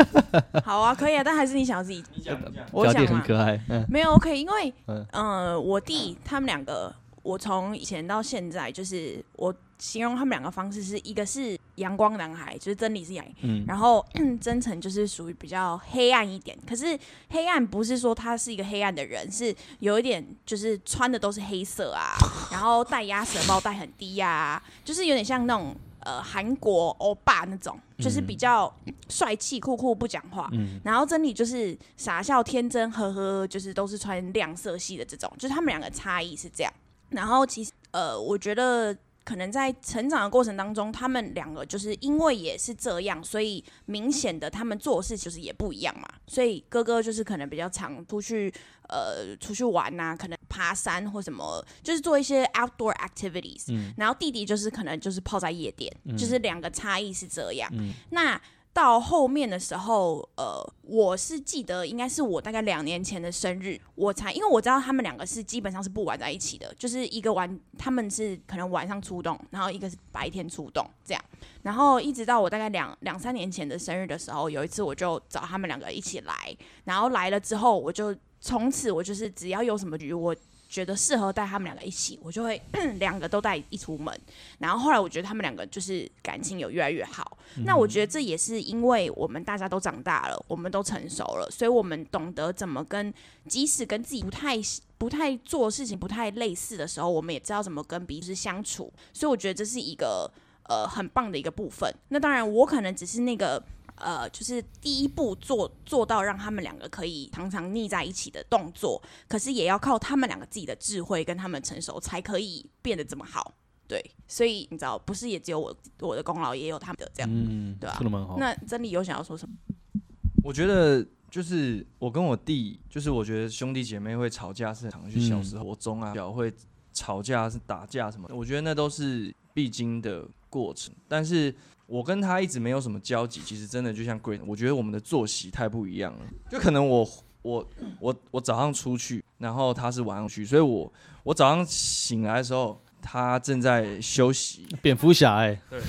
好啊，可以啊，但还是你想要自己。你讲我讲。很可爱，嗯。没有 OK，因为嗯嗯、呃我弟他们两个，我从以前到现在，就是我形容他们两个方式是一个是阳光男孩，就是真理是阳，嗯然后 真诚就是属于比较黑暗一点。可是黑暗不是说他是一个黑暗的人，是有一点就是穿的都是黑色啊，然后戴鸭舌帽戴很低呀、就是有点像那种呃韩国欧巴那种，就是比较帅气酷酷不讲话。嗯然后真理就是傻笑天真呵呵，就是都是穿亮色系的这种，就是他们两个差异是这样。然后其实呃，我觉得可能在成长的过程当中，他们两个就是因为也是这样，所以明显的他们做事就是也不一样嘛。所以哥哥就是可能比较常出去呃出去玩呐、可能爬山或什么，就是做一些 outdoor activities。嗯然后弟弟就是可能就是泡在夜店，就是两个差异是这样。嗯那到后面的时候，呃，我是记得应该是我大概两年前的生日，我才因为我知道他们两个是基本上是不玩在一起的，就是一个玩他们是可能晚上出动，然后一个是白天出动这样，然后一直到我大概两两三年前的生日的时候，有一次我就找他们两个一起来，然后来了之后，我就从此我就是只要有什么局，我觉得适合带他们两个一起，我就会 两个都带一出门。然后后来我觉得他们两个就是感情有越来越好。那我觉得这也是因为我们大家都长大了，我们都成熟了，所以我们懂得怎么跟，即使跟自己不太不太做事情不太类似的时候，我们也知道怎么跟彼此相处。所以我觉得这是一个呃很棒的一个部分。那当然，我可能只是那个。呃，就是第一步做做到让他们两个可以常常腻在一起的动作，可是也要靠他们两个自己的智慧跟他们成熟，才可以变得这么好。对，所以你知道，不是也只有我我的功劳，也有他们的这样，嗯，对啊说的蛮好。那真理有想要说什么？我觉得就是我跟我弟，就是我觉得兄弟姐妹会吵架是很常去小时候我中啊，表会吵架是打架什么，我觉得那都是必经的过程，但是。我跟他一直没有什么交集，其实真的就像 Green，我觉得我们的作息太不一样了。就可能我我我我早上出去，然后他是晚上去，所以我我早上醒来的时候，他正在休息。蝙蝠侠哎，对，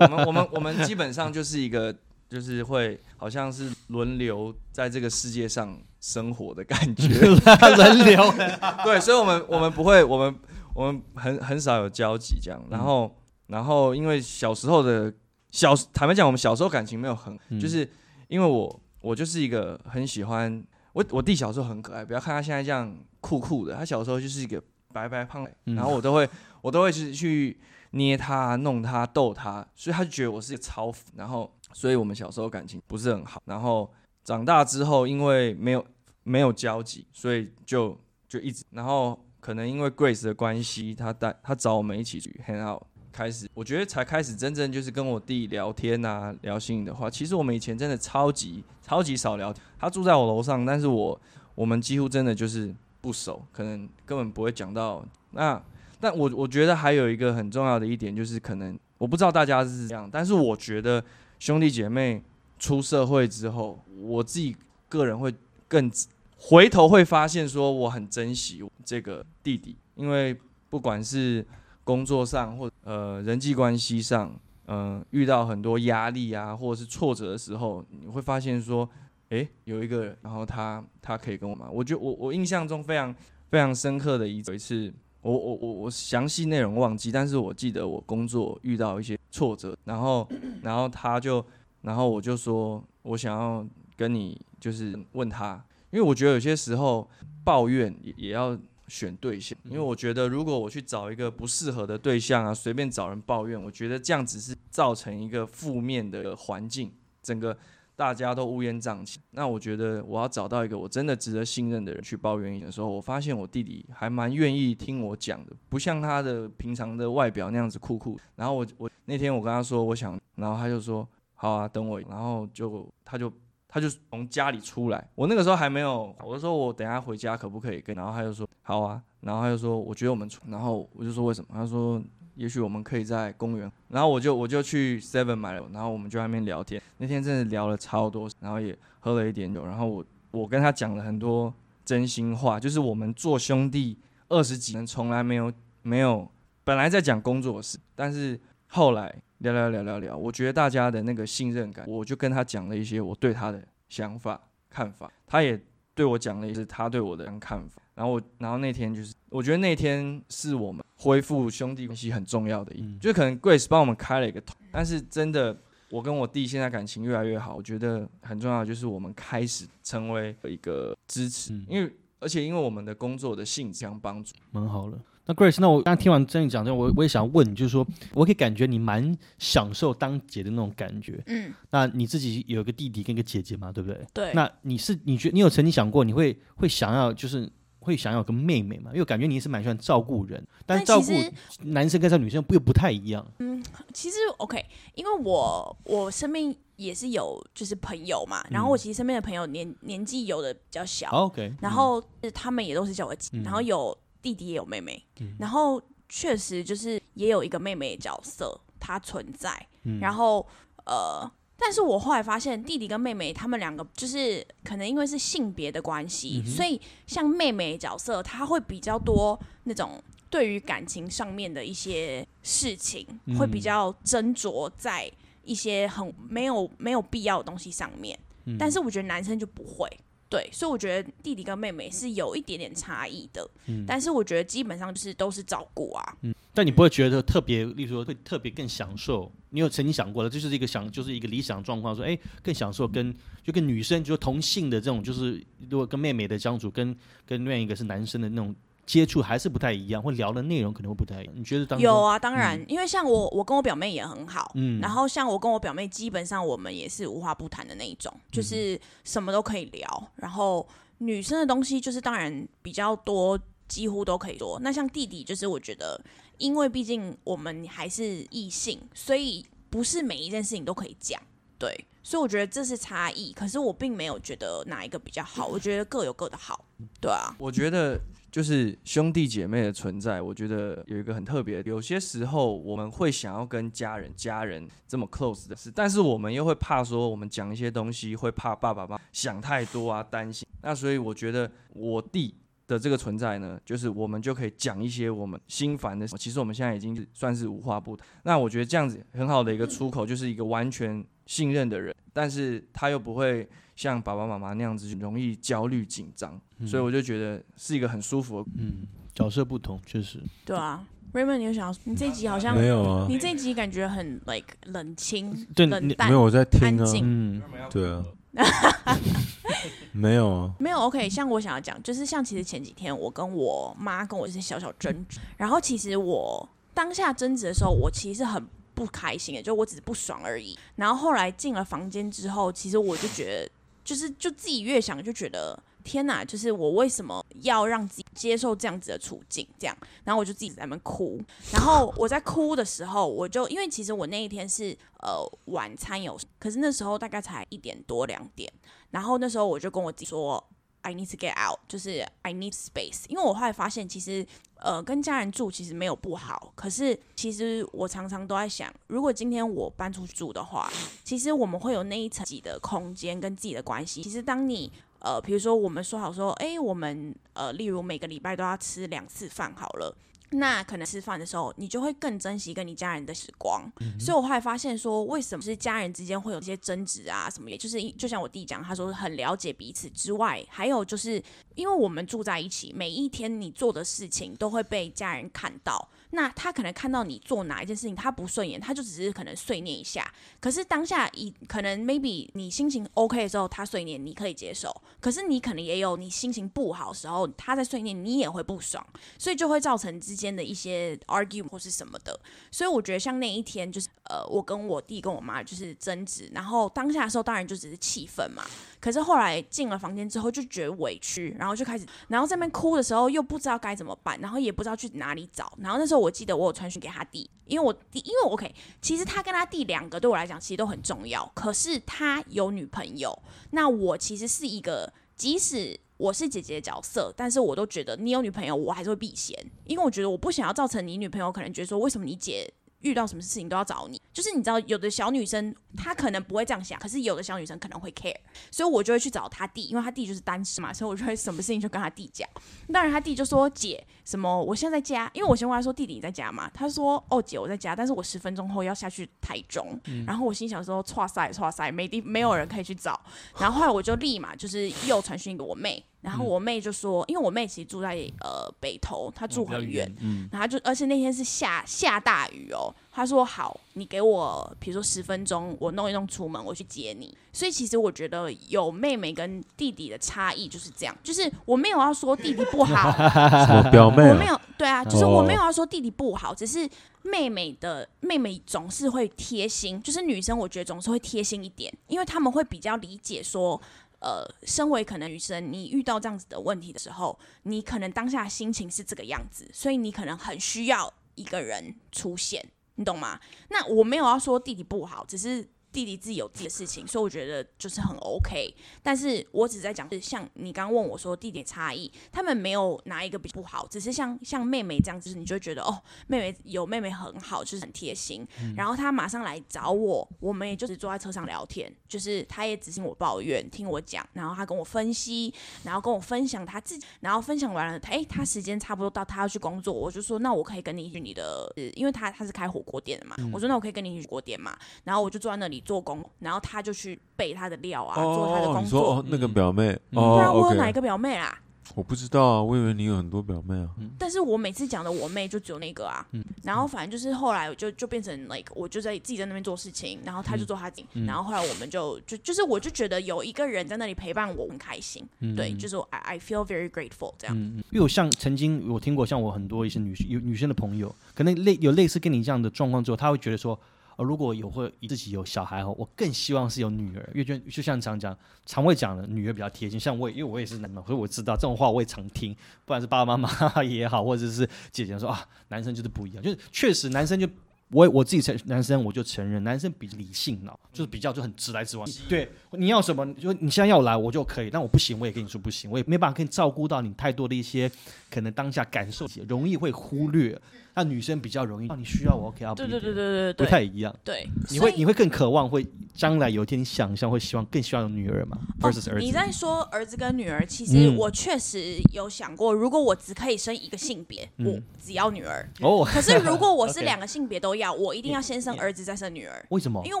我们我们我们基本上就是一个就是会好像是轮流在这个世界上生活的感觉，轮流。对，所以我们我们不会，我们我们很很少有交集这样，然后。然后，因为小时候的小，坦白讲，我们小时候感情没有很，就是因为我我就是一个很喜欢我我弟小时候很可爱，不要看他现在这样酷酷的，他小时候就是一个白白胖，然后我都会我都会去去捏他、弄他、逗他，所以他就觉得我是一个超，然后所以我们小时候感情不是很好。然后长大之后，因为没有没有交集，所以就就一直，然后可能因为 Grace 的关系，他带他找我们一起去 hang out。开始，我觉得才开始真正就是跟我弟聊天啊，聊心里的话。其实我们以前真的超级超级少聊天。他住在我楼上，但是我我们几乎真的就是不熟，可能根本不会讲到。那但我我觉得还有一个很重要的一点就是，可能我不知道大家是这样，但是我觉得兄弟姐妹出社会之后，我自己个人会更回头会发现说，我很珍惜这个弟弟，因为不管是。工作上或呃人际关系上，嗯，遇到很多压力啊，或者是挫折的时候，你会发现说，诶，有一个，然后他他可以跟我嘛？我觉得我我印象中非常非常深刻的一次，我我我我详细内容忘记，但是我记得我工作遇到一些挫折，然后然后他就然后我就说我想要跟你就是问他，因为我觉得有些时候抱怨也也要。选对象，因为我觉得如果我去找一个不适合的对象啊，随便找人抱怨，我觉得这样只是造成一个负面的环境，整个大家都乌烟瘴气。那我觉得我要找到一个我真的值得信任的人去抱怨的时候，我发现我弟弟还蛮愿意听我讲的，不像他的平常的外表那样子酷酷。然后我我那天我跟他说我想，然后他就说好啊，等我，然后就他就。他就从家里出来，我那个时候还没有，我说我等下回家可不可以跟，然后他就说好啊，然后他就说我觉得我们，然后我就说为什么？他说也许我们可以在公园，然后我就我就去 Seven 买了，然后我们就在那边聊天，那天真的聊了超多，然后也喝了一点酒，然后我我跟他讲了很多真心话，就是我们做兄弟二十几年从来没有没有，本来在讲工作事，但是后来。聊聊聊聊聊，我觉得大家的那个信任感，我就跟他讲了一些我对他的想法看法，他也对我讲了一些他对我的看法。然后我，然后那天就是，我觉得那天是我们恢复兄弟关系很重要的一，就可能 Grace 帮我们开了一个头，但是真的，我跟我弟现在感情越来越好，我觉得很重要就是我们开始成为一个支持，因为而且因为我们的工作的性质相帮助，蛮好了。那 Grace，那我刚听完这样讲之后，我我也想问你，就是说，我可以感觉你蛮享受当姐的那种感觉。嗯，那你自己有一个弟弟跟一个姐姐嘛，对不对？对。那你是你觉你有曾经想过，你会会想要就是会想要个妹妹嘛？因为感觉你是蛮喜欢照顾人，但是照顾男生跟照顾女生不又不太一样。嗯，其实 OK，因为我我身边也是有就是朋友嘛，然后我其实身边的朋友年年纪有的比较小，OK，然后他们也都是叫我姐，然后有。弟弟也有妹妹，然后确实就是也有一个妹妹角色，她存在。然后呃，但是我后来发现，弟弟跟妹妹他们两个就是可能因为是性别的关系，所以像妹妹角色，她会比较多那种对于感情上面的一些事情，会比较斟酌在一些很没有没有必要的东西上面。但是我觉得男生就不会。对，所以我觉得弟弟跟妹妹是有一点点差异的，嗯但是我觉得基本上就是都是照顾啊，嗯但你不会觉得特别，例如说会特别更享受？你有曾经想过的，这就是一个想，就是一个理想状况，说，哎，更享受跟就跟女生，就同性的这种，就是如果跟妹妹的相处，跟跟另外一个是男生的那种接触，还是不太一样，或聊的内容可能会不太一样。你觉得当有，啊，当然，因为像我，我跟我表妹也很好，嗯然后像我跟我表妹，基本上我们也是无话不谈的那一种，嗯就是什么都可以聊。然后女生的东西就是当然比较多，几乎都可以说。那像弟弟，就是我觉得，因为毕竟我们还是异性，所以不是每一件事情都可以讲，对。所以我觉得这是差异，可是我并没有觉得哪一个比较好，我觉得各有各的好，对啊，我觉得就是兄弟姐妹的存在，我觉得有一个很特别。有些时候我们会想要跟家人、家人这么 close 的事，但是我们又会怕说我们讲一些东西会怕爸爸妈妈想太多啊，担心。那所以我觉得我弟。的这个存在呢，就是我们就可以讲一些我们心烦的事。其实我们现在已经算是无话不谈。那我觉得这样子很好的一个出口，就是一个完全信任的人，但是他又不会像爸爸妈妈那样子容易焦虑紧张，所以我就觉得是一个很舒服的。嗯，角色不同，确实。对啊。Raymond，你有想要？你这一集好像没有啊，你这一集感觉很 like 冷清、对冷淡没，有我在听啊，安静嗯，对啊，没有啊，没有 OK。像我想要讲，就是像其实前几天我跟我妈跟我一些小小争执，然后其实我当下争执的时候，我其实很不开心的，就我只是不爽而已。然后后来进了房间之后，其实我就觉得，就是就自己越想就觉得。天呐！就是我为什么要让自己接受这样子的处境？这样，然后我就自己在那边哭。然后我在哭的时候，我就因为其实我那一天是呃晚餐有，可是那时候大概才一点多两点。然后那时候我就跟我自己说，I need to get out，就是 I need space。因为我后来发现，其实呃跟家人住其实没有不好，可是其实我常常都在想，如果今天我搬出去住的话，其实我们会有那一层自己的空间跟自己的关系。其实当你呃，比如说我们说好说，哎，我们呃，例如每个礼拜都要吃两次饭好了。那可能吃饭的时候，你就会更珍惜跟你家人的时光。所以我后来发现说，为什么是家人之间会有一些争执啊什么，也就是就像我弟讲，他说很了解彼此之外，还有就是因为我们住在一起，每一天你做的事情都会被家人看到。那他可能看到你做哪一件事情他不顺眼，他就只是可能碎念一下。可是当下以可能 maybe 你心情 OK 的时候，他碎念你可以接受，可是你可能也有你心情不好的时候，他在碎念你也会不爽，所以就会造成之间的一些 argue 或是什么的。所以我觉得像那一天就是呃，我跟我弟跟我妈就是争执，然后当下的时候当然就只是气愤嘛。可是后来进了房间之后就觉得委屈，然后就开始，然后在那边哭的时候又不知道该怎么办，然后也不知道去哪里找。然后那时候我记得我有传讯给他弟，因为我弟，因为我 OK，其实他跟他弟两个对我来讲其实都很重要。可是他有女朋友，那我其实是一个，即使我是姐姐的角色，但是我都觉得你有女朋友，我还是会避嫌，因为我觉得我不想要造成你女朋友可能觉得说，为什么你姐遇到什么事情都要找你？就是你知道，有的小女生她可能不会这样想，可是有的小女生可能会 care，所以我就会去找她弟，因为她弟就是单身嘛，所以我就会什么事情就跟他弟讲。当然他弟就说姐什么，我现在在家，因为我先问他说弟弟你在家吗？他说哦姐我在家，但是我十分钟后要下去台中。然后我心想说哇塞哇塞，没地没有人可以去找。然后后来我就立马就是又传讯给我妹，然后我妹就说，因为我妹其实住在呃北投，她住很远，嗯，然后就，而且那天是下下大雨哦。他说好，你给我比如说十分钟，我弄一弄出门，我去接你。所以其实我觉得有妹妹跟弟弟的差异就是这样，就是我没有要说弟弟不好，什么表妹啊？我没有对啊，就是我哦没有要说弟弟不好，只是妹妹的妹妹总是会贴心，就是女生我觉得总是会贴心一点，因为他们会比较理解说。呃，身为可能女生，你遇到这样子的问题的时候，你可能当下心情是这个样子，所以你可能很需要一个人出现，你懂吗？那我没有要说弟弟不好，只是弟弟自己有自己的事情，所以我觉得就是很 OK。但是我只在讲，是像你刚刚问我说弟弟差异，他们没有哪一个比不好，只是像像妹妹这样，就是你就觉得哦，妹妹有妹妹很好，就是很贴心。然后她马上来找我，我们也就是坐在车上聊天，就是她也只听我抱怨，听我讲，然后她跟我分析，然后跟我分享她自己，然后分享完了，哎，她时间差不多到，她要去工作，我就说那我可以跟你去你的，呃因为她她是开火锅店的嘛，我说那我可以跟你去火锅店嘛，然后我就坐在那里。里做工，然后他就去备他的料啊，做他的哦，工作。你说哦，那个嗯表妹，嗯。哦不然我有哪一个表妹啦？我不知道啊，我以为你有很多表妹啊。但是我每次讲的我妹就只有那个啊，嗯。然后反正就是后来我就就变成 like 我就在自己在那边做事情，然后他就做他自己，嗯。然后后来我们就就就是我就觉得有一个人在那里陪伴我很开心，嗯。对，就是我 I I feel very grateful 这样。嗯，因为我像曾经我听过，像我很多一些女有女生的朋友，可能类有类似跟你这样的状况之后，她会觉得说，哦，如果有会自己有小孩哦，我更希望是有女儿，因为就就像常讲，常会讲的，女儿比较贴心。像我也，因为我也是男的，所以我知道这种话我也常听，不管是爸爸妈妈 也好，或者是姐姐说啊，男生就是不一样，就是确实男生就。我我自己承男生我就承认，男生比理性脑，就是比较就很直来直往。对，你要什么，就你现在要来我就可以，但我不行，我也跟你说不行，我也没办法跟你照顾到你太多的一些可能当下感受，容易会忽略。那女生比较容易，哦，你需要我 OK 啊，对对对对对不太一样。对，你会你会更渴望会将来有一天你想象会希望更希望有女儿吗哦？versus 儿子。你在说儿子跟女儿，其实嗯我确实有想过，如果我只可以生一个性别，嗯我只要女儿。哦，可是如果我是 两个性别都要，我一定要先生儿子再生女儿，为什么？因为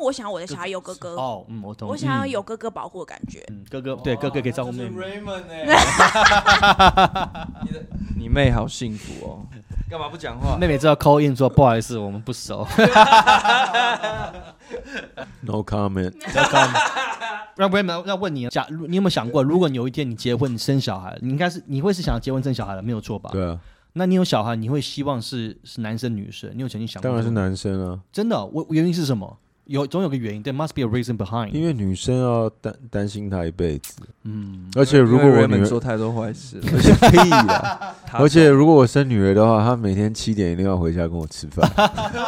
我想要我的小孩有哥哥，哦，嗯，我懂。我想要嗯有哥哥保护的感觉。嗯哥哥，对哥哥可以照顾妹妹。Raymond 你的你妹好幸福哦，干嘛不讲话？妹妹知道 call in 说不好意思，我们不熟。No comment。要不然要问你，假如你有没有想过，如果你有一天你结婚你生小孩，你应该是你会是想要结婚生小孩的，没有错吧？对啊，那你有小孩，你会希望是是男生女生？你有曾经想过？当然是。男生啊，真的，我原因是什么？有总有个原因，there must be a reason behind。因为女生要担担心他一辈子，嗯，而且如果我女儿说太多坏事了，屁啦，他而且如果我生女儿的话，她每天七点一定要回家跟我吃饭。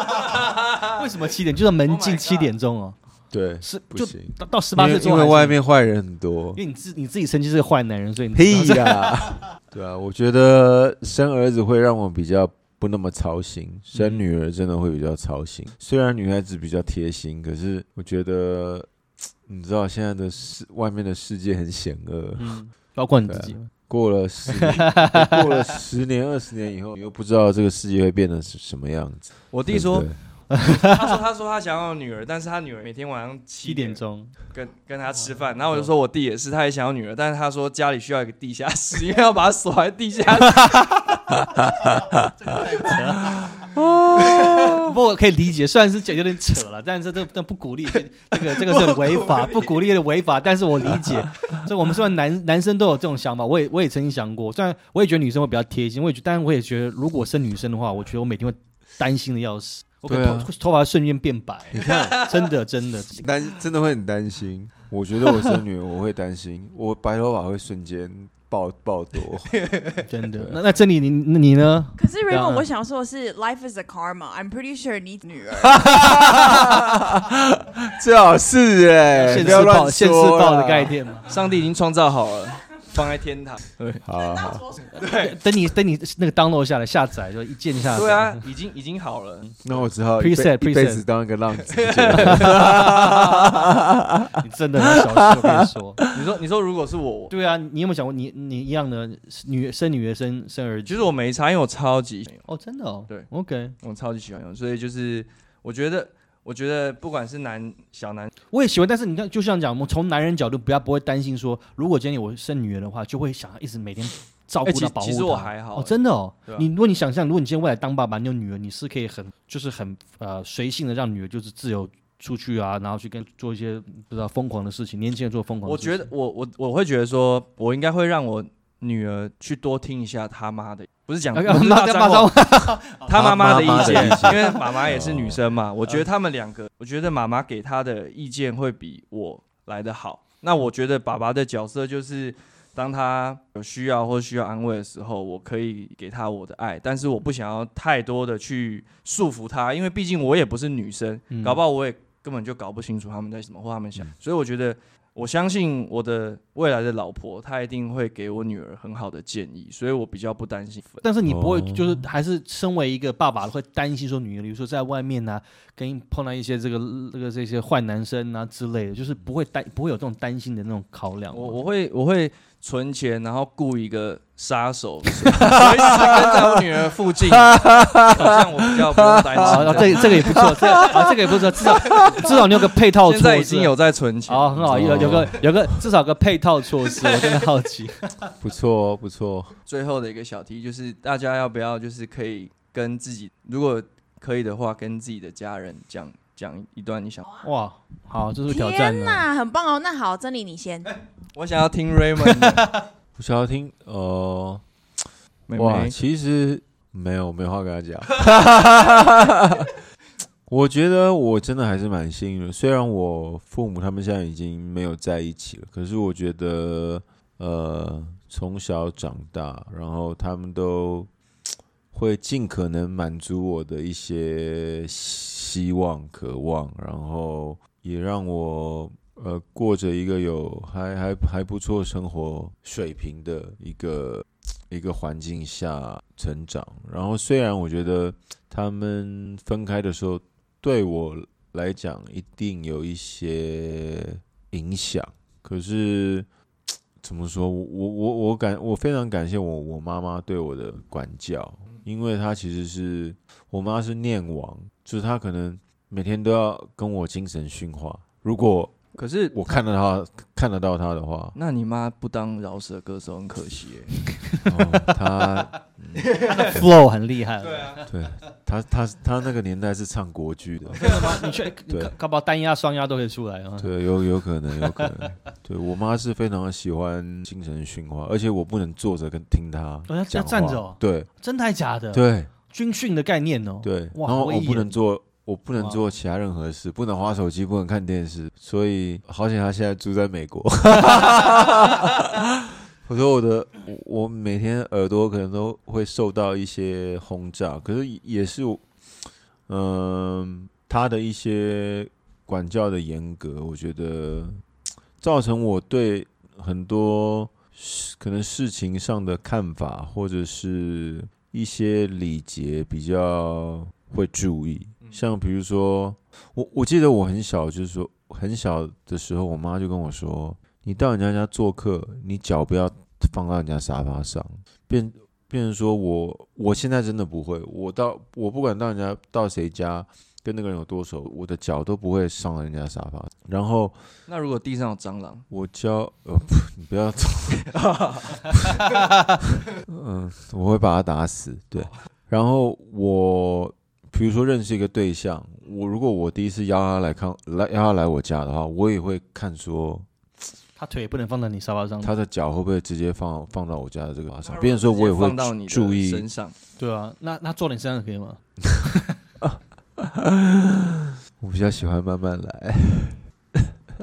为什么七点？就是门 Oh 禁七点钟哦，对，是就不行，到到十八因岁因为外面坏人很多。因。为你自你自己曾经是个坏男人，所以你屁啦，对啊，我觉得生儿子会让我比较不那么操心，生女儿真的会比较操心。虽然女孩子比较贴心，可是我觉得，你知道现在的世外面的世界很险恶。嗯，包括你自己。过了十年，过了十年、二十年以后，你又不知道这个世界会变成是什么样子。我弟说 他说他说他想要女儿，但是他女儿每天晚上七点钟，跟跟他吃饭，然后我就说我弟也是，他也想要女儿，但是他说家里需要一个地下室，因为要把他锁在地下室。不过我可以理解，虽然是讲有点扯了，但是这这不鼓励，这这个这个是很违法，不鼓励的违法。但是我理解，这我们虽然男男生都有这种想法，我也我也曾经想过，虽然我也觉得女生会比较贴心，我也觉，但是我也觉得如果生女生的话，我觉得我每天会担心的要死，我可能头发瞬间变白，你看，真的真的。担真的会很担心。我觉得我生女儿，我会担心，我白头发会瞬间爆爆多。真的，那那这里，你那你呢？可是对啊 Raymond，我想说的是，life is a karma。I'm pretty sure 你女儿最好是哎、现世报，现世说 报的概念嘛。上帝已经创造好了，放在天堂。对好好好，等你等你那个 download 下来下载，就一键下载。对啊，已经已经好了。那我只好 Preset，辈一辈 preset 子当一个浪子。你真的很小气，我跟你说。你说你说如果是我，对啊，你有没有想过你你一样的女生女儿生生儿子？其实我没差，因为我超级哦，真的哦，对，OK，我超级喜欢用，所以就是我觉得我觉得不管是男小男，我也喜欢，但是你看，就像讲，我们从男人角度，不要不会担心说，如果今天我生女儿的话，就会想要一直每天照顾她、保护她。其实我还好哦，真的哦啊。你如果你想象，如果你今天未来当爸爸，你有女儿，你是可以很就是很呃随性的让女儿就是自由出去啊，然后去跟做一些不知道疯狂的事情，年轻人做疯狂的我事情。觉得我我我会觉得说，我应该会让我女儿去多听一下他妈的，不是讲脏话，他妈妈的意 妈妈的见意，见。因为妈妈也是女生嘛，我觉得他们两个，我觉得妈妈给他的意见会比我来的好。那我觉得爸爸的角色就是，当他有需要或需要安慰的时候，我可以给他我的爱，但是我不想要太多的去束缚他，因为毕竟我也不是女生，嗯。搞不好我也根本就搞不清楚他们在什么或他们想，所以我觉得我相信我的未来的老婆，她一定会给我女儿很好的建议，所以我比较不担心。但是你不会，哦就是还是身为一个爸爸会担心说女儿，比如说在外面啊，跟碰到一些这个这个这些坏男生啊之类的，就是不会担不会有这种担心的那种考量吗。我我会我会存钱，然后雇一个杀手，随时跟在我女儿附近，好像我比较不用担心，啊心。这个这个也不错，这个啊这个也不错，至少 至少你有个配套措施。现在已经有在存钱，哦，很好，有有个有个至少有个配套措施，我真的 好奇。不错哦，不错。最后的一个小题就是，大家要不要就是可以跟自己，如果可以的话，跟自己的家人讲讲一段你想，哇，好，这是挑战呢。天哪，很棒哦！那好，真理你先。我想要听 Raymond 的 我想要听，呃，妹哇，其实没有没有话跟他讲。我觉得我真的还是蛮幸运的，虽然我父母他们现在已经没有在一起了，可是我觉得，呃，从小长大，然后他们都会尽可能满足我的一些希望、渴望，然后也让我呃过着一个有还还还不错生活水平的一个一个环境下成长。然后虽然我觉得他们分开的时候对我来讲一定有一些影响，可是怎么说？我我我我感我非常感谢我我妈妈对我的管教，因为她其实是我妈是念王，就是她可能每天都要跟我精神训话。如果可是我看得到他看得到他的话，那你妈不当饶舌歌手很可惜耶。哦、他 flow 很厉害。对啊，对他他他那个年代是唱国剧的？你去对搞搞不好单压双压都可以出来啊。对，有有可能，有可能。对我妈是非常喜欢精神训话，而且我不能坐着跟听她哦要。站着哦对真的还假的？，对军训的概念哦。对，然后我不能做，我不能做其他任何事，不能划手机，不能看电视。所以好险，他现在住在美国。我说我的，我我每天耳朵可能都会受到一些轰炸，可是也是我，嗯、他的一些管教的严格，我觉得造成我对很多可能事情上的看法，或者是一些礼节比较会注意。像比如说，我我记得我很小，就是说很小的时候，我妈就跟我说：“你到人家家做客，你脚不要放到人家沙发上。”变变成说我我现在真的不会，我到我不管到人家到谁家，跟那个人有多熟，我的脚都不会上到人家沙发。然后那如果地上有蟑螂，我教呃，不你不要走，嗯，我会把它打死。对，然后我比如说认识一个对象，我如果我第一次邀他来看，来邀他来我家的话，我也会看说他腿不能放在你沙发上。他的脚会不会直接放放到我家的这个沙发上。那如果变成说我也直接放到你的会注意身上，对啊，那那坐你身上可以吗？我比较喜欢慢慢来。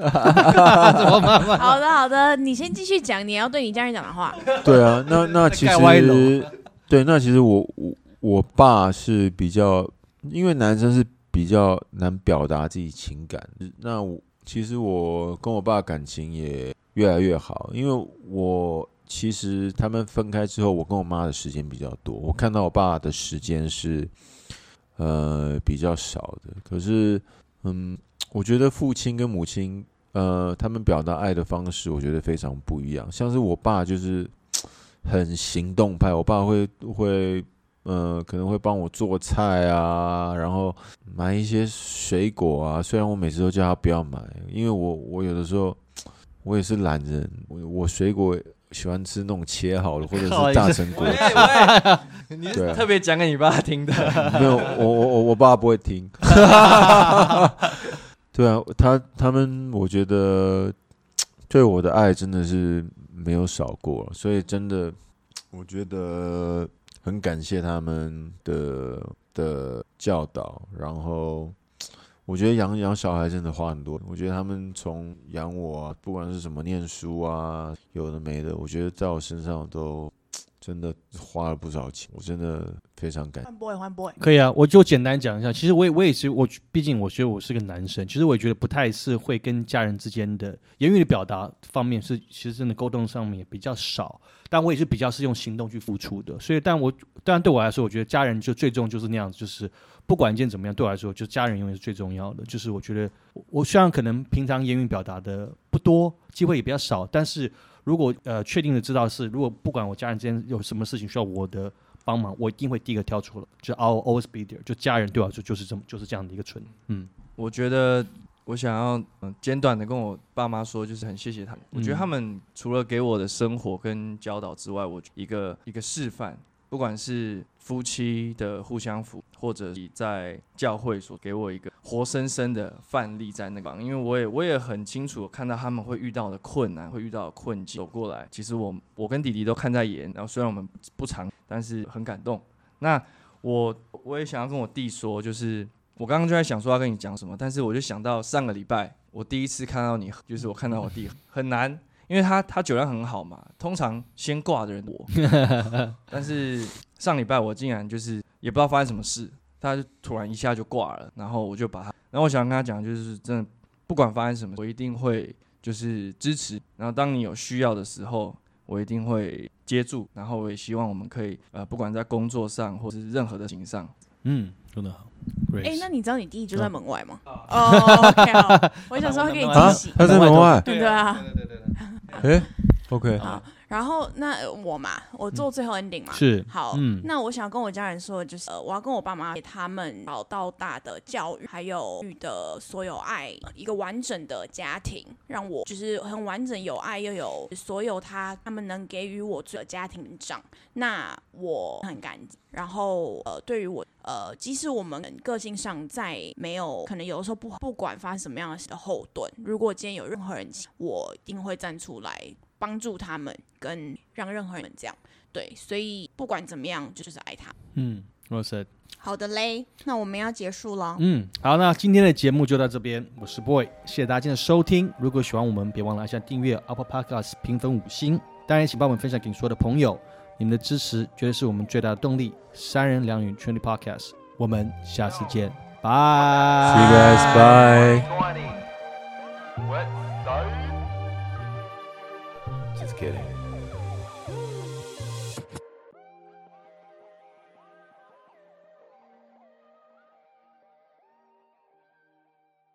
怎么慢慢？好的，好的，你先继续讲你要对你家人讲的话。对啊，那那其盖歪楼实对，那其实我我我爸是比较，因为男生是比较难表达自己情感。那我其实我跟我爸感情也越来越好，因为我其实他们分开之后，我跟我妈的时间比较多，我看到我爸的时间是呃比较少的。可是嗯，我觉得父亲跟母亲呃，他们表达爱的方式，我觉得非常不一样。像是我爸就是很行动派，我爸会会呃，可能会帮我做菜啊，然后买一些水果啊。虽然我每次都叫他不要买，因为我我有的时候我也是懒人，我我水果喜欢吃那种切好的或者是大成果汁。你是特别讲给你爸听的，没有，我我我我爸不会听。对啊，他他们我觉得对我的爱真的是没有少过，所以真的我觉得很感谢他们的的教导。然后我觉得养养小孩真的花很多，我觉得他们从养我、不管是什么念书啊，有的没的，我觉得在我身上都真真的花了不少钱，我真的非常感。换 boy 换 boy，可以啊，我就简单讲一下。其实我也我也是我，毕竟我觉得我是个男生，其实我也觉得不太是会跟家人之间的言语的表达方面是，其实真的沟通上面也比较少。但我也是比较是用行动去付出的，所以但我当然对我来说，我觉得家人就最终就是那样子，就是不管一件怎么样，对我来说，就家人永远是最重要的。就是我觉得我我虽然可能平常言语表达的不多，机会也比较少，但是如果呃确定的知道是，如果不管我家人之间有什么事情需要我的帮忙，我一定会第一个跳出来，就 I'll always be there。就家人对我来说就是这么就是这样的一个存，嗯我觉得我想要嗯简短的跟我爸妈说，就是很谢谢他们。我觉得嗯他们除了给我的生活跟教导之外，我一个一个示范，不管是夫妻的互相扶，或者你在教会所给我一个活生生的范例在那个，因为我也我也很清楚看到他们会遇到的困难，会遇到的困境走过来。其实我我跟弟弟都看在眼，然后虽然我们不常，但是很感动。那我我也想要跟我弟说，就是我刚刚就在想说要跟你讲什么，但是我就想到上个礼拜我第一次看到你，就是我看到我弟很难，因为他他酒量很好嘛，通常先挂的人我，但是上礼拜我竟然就是也不知道发生什么事，他就突然一下就挂了，然后我就把他，然后我想跟他讲，就是真的不管发生什么，我一定会就是支持，然后当你有需要的时候，我一定会接住，然后我也希望我们可以呃，不管在工作上或是任何的事情上，嗯，真的好。哎、那你知道你弟就在门外吗？哦 我想说会给你啊惊喜，，他在门外。对啊。对对对，哎，OK，好，然后那呃我嘛，我做最后 ending 嘛，是好，嗯那我想跟我家人说的就是，呃，我要跟我爸妈给他们老到大的教育，还有育的所有爱，一个完整的家庭，让我就是很完整、有爱又有所有他他们能给予我的家庭长，那我很感激。然后呃，对于我呃，即使我们个性上再没有，可能有的时候不不管发生什么样的后盾，如果今天有任何人，我一定会站出来帮助他们，跟让任何人这样。对，所以不管怎么样，就是爱他。嗯，well said。好的嘞，那我们要结束了。嗯，好，那今天的节目就到这边，我是 Boy，谢谢大家今天的收听。如果喜欢我们，别忘了按下订阅 Apple Podcast 评分五星，当然也请帮我们分享给你所有的朋友，你们的支持绝对是我们最大的动力。三人两语 Trinity Podcast，我们下次见，拜。See you guys. Bye. Kidding.